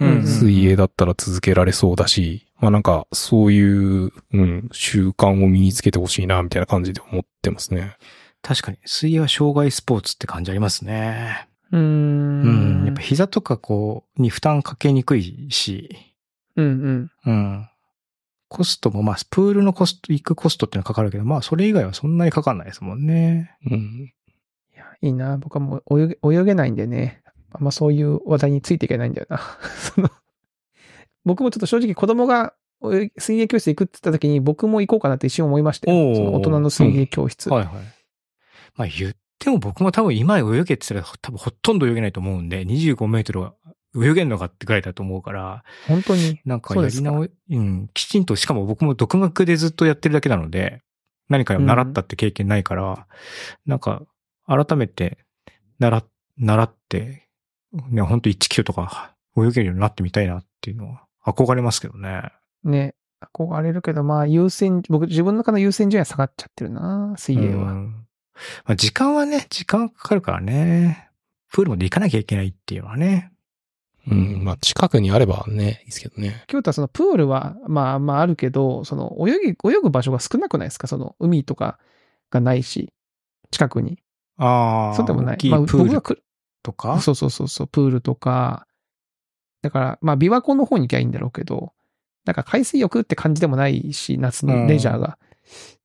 うん水泳だったら続けられそうだし、まあなんかそういう、うん、習慣を身につけてほしいなみたいな感じで思ってますね。確かに、水泳は障害スポーツって感じありますね。うー。うんん。やっぱ膝とかこう、に負担かけにくいし、うんうん。うん。コストも、まあ、プールのコスト、行くコストっていうのはかかるけど、まあ、それ以外はそんなにかかんないですもんね。うん。いや、いいな。僕はもう泳げ、泳げないんでね。あんまそういう話題についていけないんだよな。<laughs> その、僕もちょっと正直子供が水泳教室行くって言った時に僕も行こうかなって一瞬思いましたよ。その大人の水泳教室。はいはい。まあ、言っても僕も多分今泳げって言ったら多分ほとんど泳げないと思うんで、25メートルは泳げんのかってぐらいだと思うから、本当に？なんかやり直し、うん、きちんと、しかも僕も独学でずっとやってるだけなので、何かを習ったって経験ないから、なんか、改めて、習、習って、ね、ほんと1キロとか泳げるようになってみたいなっていうのは憧れますけどね。ね。憧れるけど、まあ優先、僕自分の中の優先順位は下がっちゃってるな、水泳は。うんまあ、時間はね、時間かかるからね。プールまで行かなきゃいけないっていうのはね。うん。まあ近くにあればね、いいですけどね。京都はそのプールは、まあまああるけど、その泳ぎ、泳ぐ場所が少なくないですか？その海とかがないし、近くに。ああ。そうでもない。まあプールとか？そうそうそうそう、プールとか、だから、まあ、琵琶湖の方に行きゃいいんだろうけど、なんか海水浴って感じでもないし、夏のレジャーが。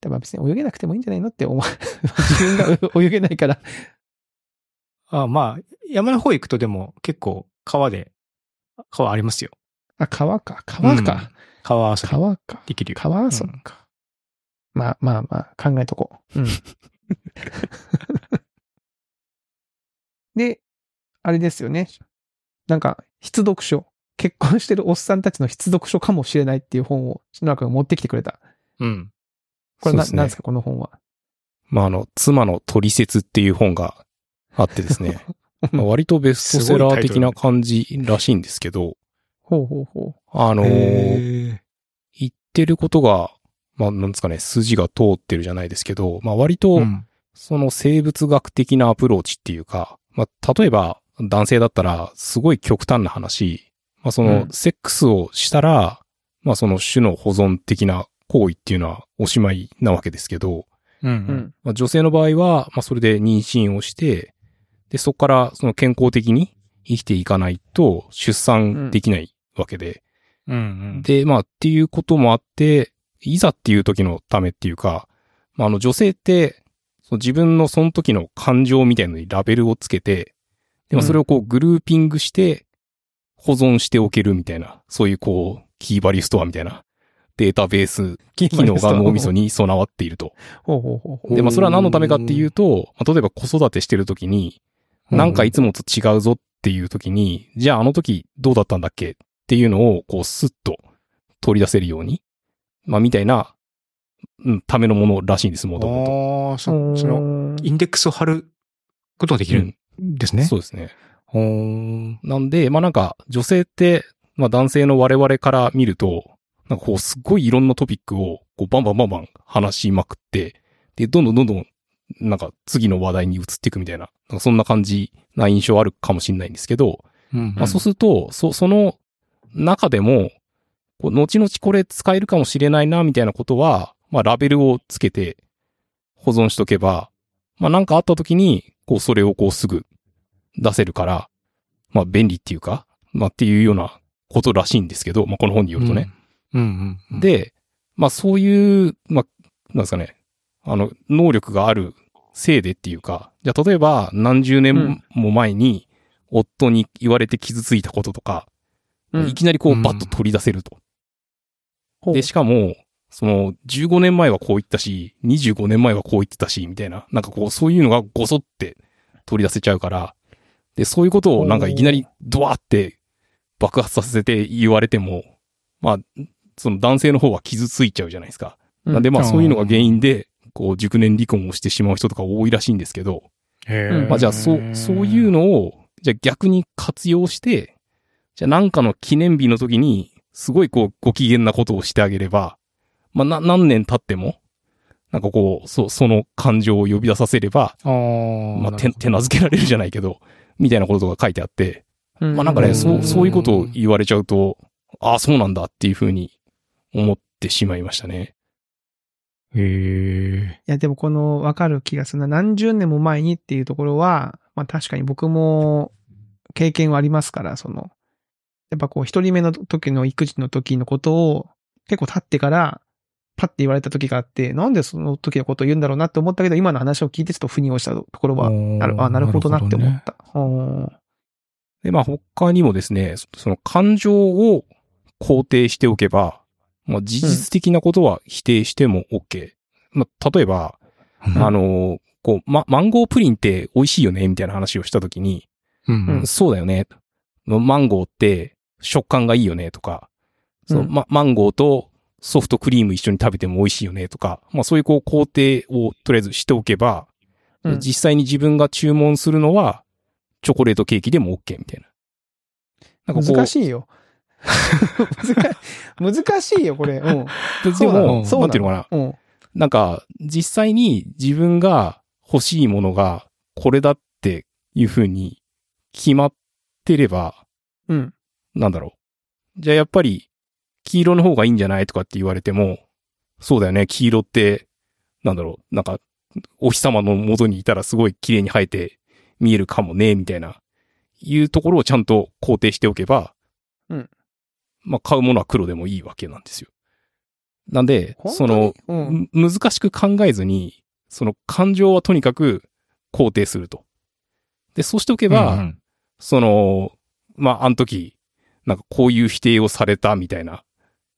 でも別に泳げなくてもいいんじゃないのって思う。<laughs> 自分が泳げないから。あまあ、山の方行くとでも結構川で、川ありますよ。あ、川か。川か。川遊び川か。できるよ。川遊びか。まあまあまあ、考えとこう。うん。<laughs> で、あれですよね。なんか、必読書。結婚してるおっさんたちの必読書かもしれないっていう本を、篠原君が持ってきてくれた。うん。これねなんですか、この本は。まああの、妻の取説っていう本があってですね。まあ割とベストセラー的な感じらしいんですけど、ほうほうほあのーへ言ってることが、まあなんですかね、筋が通ってるじゃないですけど、まあ割ーと、うん。その生物学的なアプローチっていうか、まあ例えば男性だったらすごい極端な話、まあそうのん。セックスをしたら、まあその種の保存的な行為っていうのはおしまいなわけですけど、うんう。うん。まあ、女性の場合は、まあ、それで妊娠をして、で、そこからその健康的に生きていかないと出産できないわけで、うんうん。で、まあ、っていうこともあって、いざっていう時のためっていうか、まあ、あの女性って、その自分のその時の感情みたいなのにラベルをつけて、で、まあ、それをこうグルーピングして保存しておけるみたいな、そういうこう、キーバリストアみたいなデータベース機能が脳みそに備わっていると。で、まあ、それは何のためかっていうと、まあ、例えば子育てしてる時に、なんかいつもと違うぞっていう時に、じゃああの時どうだったんだっけっていうのを、こう、スッと取り出せるようにまあ、みたいな、うん、ためのものらしいんです、もともああ、そ、その、インデックスを貼ることができと。るんですね。そうですね。なんで、まあなんか、女性って、まあ男性の我々から見ると、なんかこう、すっごいいろんなトピックを、こう、バンバンバンバン話しまくって、で、どんどんどんどん、なんか次の話題に移っていくみたいな、なんかそんな感じな印象あるかもしれないんですけど、うんまあそうすると、そ、その中でも、こう後々これ使えるかもしれないな、みたいなことは、まあラベルをつけて保存しとけば、まあなんかあった時に、こうそれをこうすぐ出せるから、まあ便利っていうか、まあっていうようなことらしいんですけど、まあこの本によるとね。。うんうんうん。、で、まあそういう、まあ、なんですかね、あの、能力があるせいでっていうか、じゃあ例えば何十年も前に夫に言われて傷ついたこととか、うん。いきなりこううん。バッと取り出せると。ほう。で、しかも、その、15年前はこう言ったし、25年前はこう言ってたし、みたいな、なんかこう、そういうのがごそって取り出せちゃうから、で、そういうことをなんかいきなりドワーって爆発させて言われても、まあ、その男性の方は傷ついちゃうじゃないですか。うん。なんでまあそういうのが原因で、こう、熟年離婚をしてしまう人とか多いらしいんですけど、まあじゃあそう、そういうのを、じゃあ逆に活用して、じゃあなんかの記念日の時に、すごいこう、ご機嫌なことをしてあげれば、まあな、何年経っても、なんかこう、そ、その感情を呼び出させれば、まあ、手、手なずけられるじゃないけど、みたいなことが書いてあって、うん。まあなんかね、うんそう、そういうことを言われちゃうと、ああ、そうなんだっていうふうに思ってしまいましたね。へえ。いや、でもこのわかる気がするな。何十年も前にっていうところは、まあ確かに僕も経験はありますから、その、やっぱこう一人目の時の育児の時のことを結構経ってから、パッて言われた時があって、なんでその時のことを言うんだろうなって思ったけど、今の話を聞いてちょっと腑に落ちたところは、なるあ、なるほどなって思った。うんで、まあ他にもですね、そその感情を肯定しておけば、まあ事実的なことは否定しても OK。まあ例えば、うんあの、こう、ま、マンゴープリンって美味しいよねみたいな話をしたときに、うんうんそうだよね。マンゴーって食感がいいよねとか、そううんま、マンゴーとソフトクリーム一緒に食べても美味しいよねとか、まあそういうこう工程をとりあえずしておけば、うん実際に自分が注文するのはチョコレートケーキでも OK みたいな。なんか難しいよ。難 <laughs> 難しいよ、これ。うん。<laughs> でそうなのも、そうなんていうのかな。うん。なんか、実際に自分が欲しいものがこれだっていう風に決まってれば、うん。なんだろう。じゃあやっぱり、黄色の方がいいんじゃないとかって言われても、そうだよね、黄色って、なんだろう、なんか、お日様の元にいたらすごい綺麗に生えて見えるかもね、みたいな、いうところをちゃんと肯定しておけば、うん。まあ、買うものは黒でもいいわけなんですよ。なんで、その、うん。む難しく考えずに、その感情はとにかく肯定すると。で、そうしておけば、うんうんその、まあ、あの時、なんかこういう否定をされたみたいな、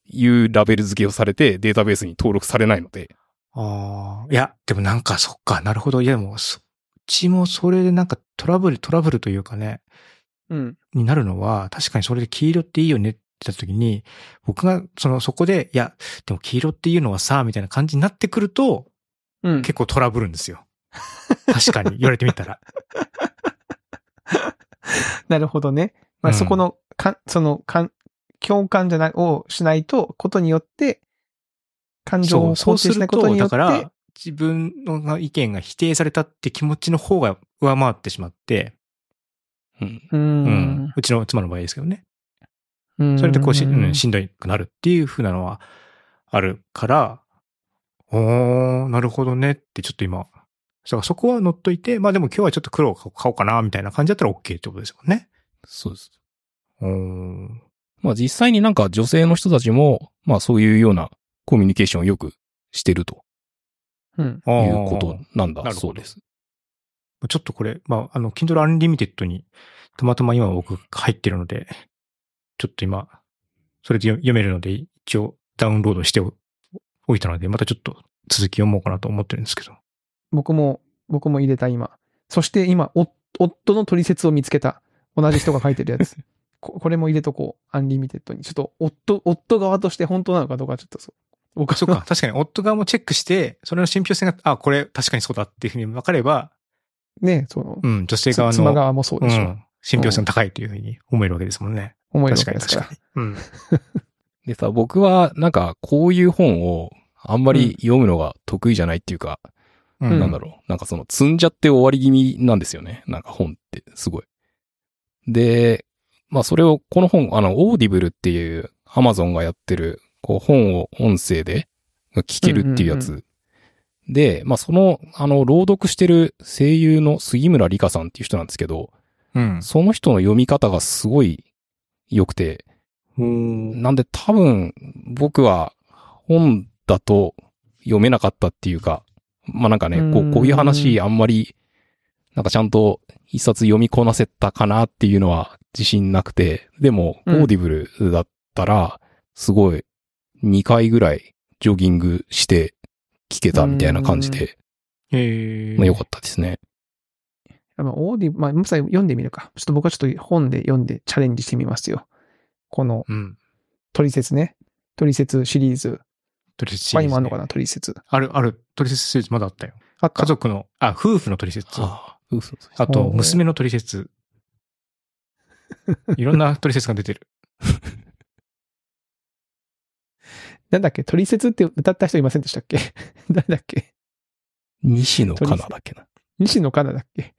いうラベル付けをされてデータベースに登録されないので、ああ、いや、でもなんかそっか、なるほど。いや、でも、そっちもそれでなんかトラブル、トラブルというかね、うん。になるのは、確かにそれで黄色っていいよねって言った時に、僕が、その、そこで、いや、でも黄色っていうのはさ、みたいな感じになってくると、うん。結構トラブるんですよ。確かに、言われてみたら。<laughs> なるほどね。まあ、うんそこの、か、その、かん、共感じゃない、をしないと、ことによって、感情をそう、そう肯定しないことによって、だから、自分の意見が否定されたって気持ちの方が上回ってしまって、うん。ううんん。うちの妻の場合ですけどね。うん。それでこうし、ううんん、しんどくなるっていう風なのはあるから、おー、なるほどねってちょっと今、そこは乗っといて、まあでも今日はちょっと黒を買おうかな、みたいな感じだったら OK ってことですもんね。そうです。おー。まあ実際になんか女性の人たちも、まあそういうようなコミュニケーションをよくしてるとうん。いうことなんだそうです。ちょっとこれ、まあ、あの、Kindle Unlimited に、たまたま今僕入ってるので、ちょっと今、それで読読めるので、一応ダウンロードしておおいたので、またちょっと続き読もうかなと思ってるんですけど。僕も、僕も入れた今。そして今、お夫の取説を見つけた。同じ人が書いてるやつ。<laughs> ここれも入れとこう。 Unlimited に。ちょっと、夫、夫側として本当なのかどうかちょっとそう僕そっか。確かに夫側もチェックして、それの信憑性が、あ、これ確かにそうだっていうふうに分かれば、ね、その、うん、女性側の、妻側もそうでしょ。うん、信憑性が高いというふうに思えるわけですもんね。思えるわけですから。確かに。うん。<laughs> でさ、僕はなんかこういう本をあんまり読むのが得意じゃないっていうか、うんなんだろう。なんかその積んじゃって終わり気味なんですよね。なんか本ってすごい。で、まあそれを、この本、あの、 Audible っていうアマゾンがやってる、こう本を音声で聞けるっていうやつ。うんで、まあその、あの、朗読してる声優の杉村里香さんっていう人なんですけど、うん。その人の読み方がすごい良くて、うん。なんで多分僕は本だと読めなかったっていうか、まあなんかね、こうこういう話あんまり、なんかちゃんと一冊読みこなせたかなっていうのは自信なくて、でも、オうん。ーディブルだったら、すごい2回ぐらいジョギングして聞けたみたいな感じで、ええまあ良かったですね。まあ、オーディ、まあ、まさに読んでみるか。ちょっと僕はちょっと本で読んでチャレンジしてみますよ。この、うん。トリセツね。トリセツシリーズ。トリセツシ他リーズねにもあんのかな、トリセツ。ある、ある。トリセツシリーズまだあったよ。あった家族の、あ、夫婦のトリセツ。あああ、嘘嘘と、娘のトリセツ。<laughs> いろんなトリセツが出てる。なんだっけ？トリセツって歌った人いませんでしたっけ？<laughs> 誰だっけ？西野カナだっけな。西野カナだっけ？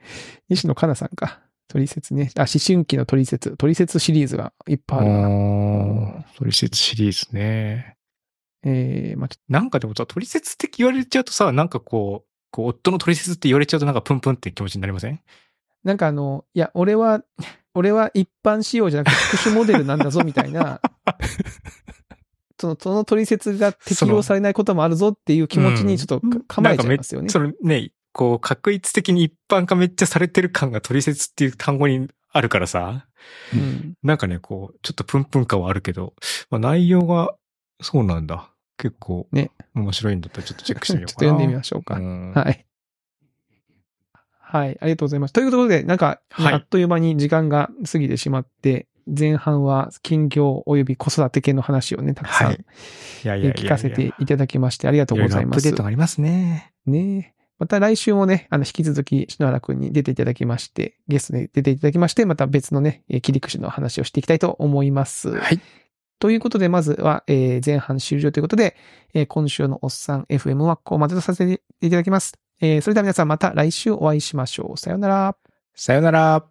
西野カナさんか。トリセツね。あ、思春期のトリセツ。トリセツシリーズがいっぱいあるな。あトリセツシリーズね。えー、まあ、ちょなんかでもさ、トリセツって言われちゃうとさ、なんかこう、こう、夫のトリセツって言われちゃうとなんかプンプンって気持ちになりません？なんかあの、いや、俺は、俺は一般仕様じゃなくて特殊モデルなんだぞみたいな、<laughs> その、その取説が適用されないこともあるぞっていう気持ちにちょっと構えちゃいますよね。そのね、こう、確一的に一般化めっちゃされてる感がトリセツっていう単語にあるからさ、うん。なんかね、こう、ちょっとプンプン感はあるけど、まあ、内容がそうなんだ。結構、ね面白いんだったらちょっとチェックしてみようかな。<laughs> ちょっと読んでみましょうか。うんはい。はい、ありがとうございます。ということで、なんか、はいあっという間に時間が過ぎてしまって、前半は近況及び子育て系の話をね、たくさん、はい。聞かせていただきましてありがとうございますろろアップデート。がありますね。ねまた来週もね、あの、引き続き、篠原くんに出ていただきまして、ゲストで出ていただきまして、また別のね、えー切り口の話をしていきたいと思います。はい。ということで、まずは、えー前半終了ということで、えー今週のおっさん FM はここまでとさせていただきます。えーそれでは皆さんまた来週お会いしましょう。さようなら。さよなら。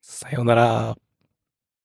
さよなら。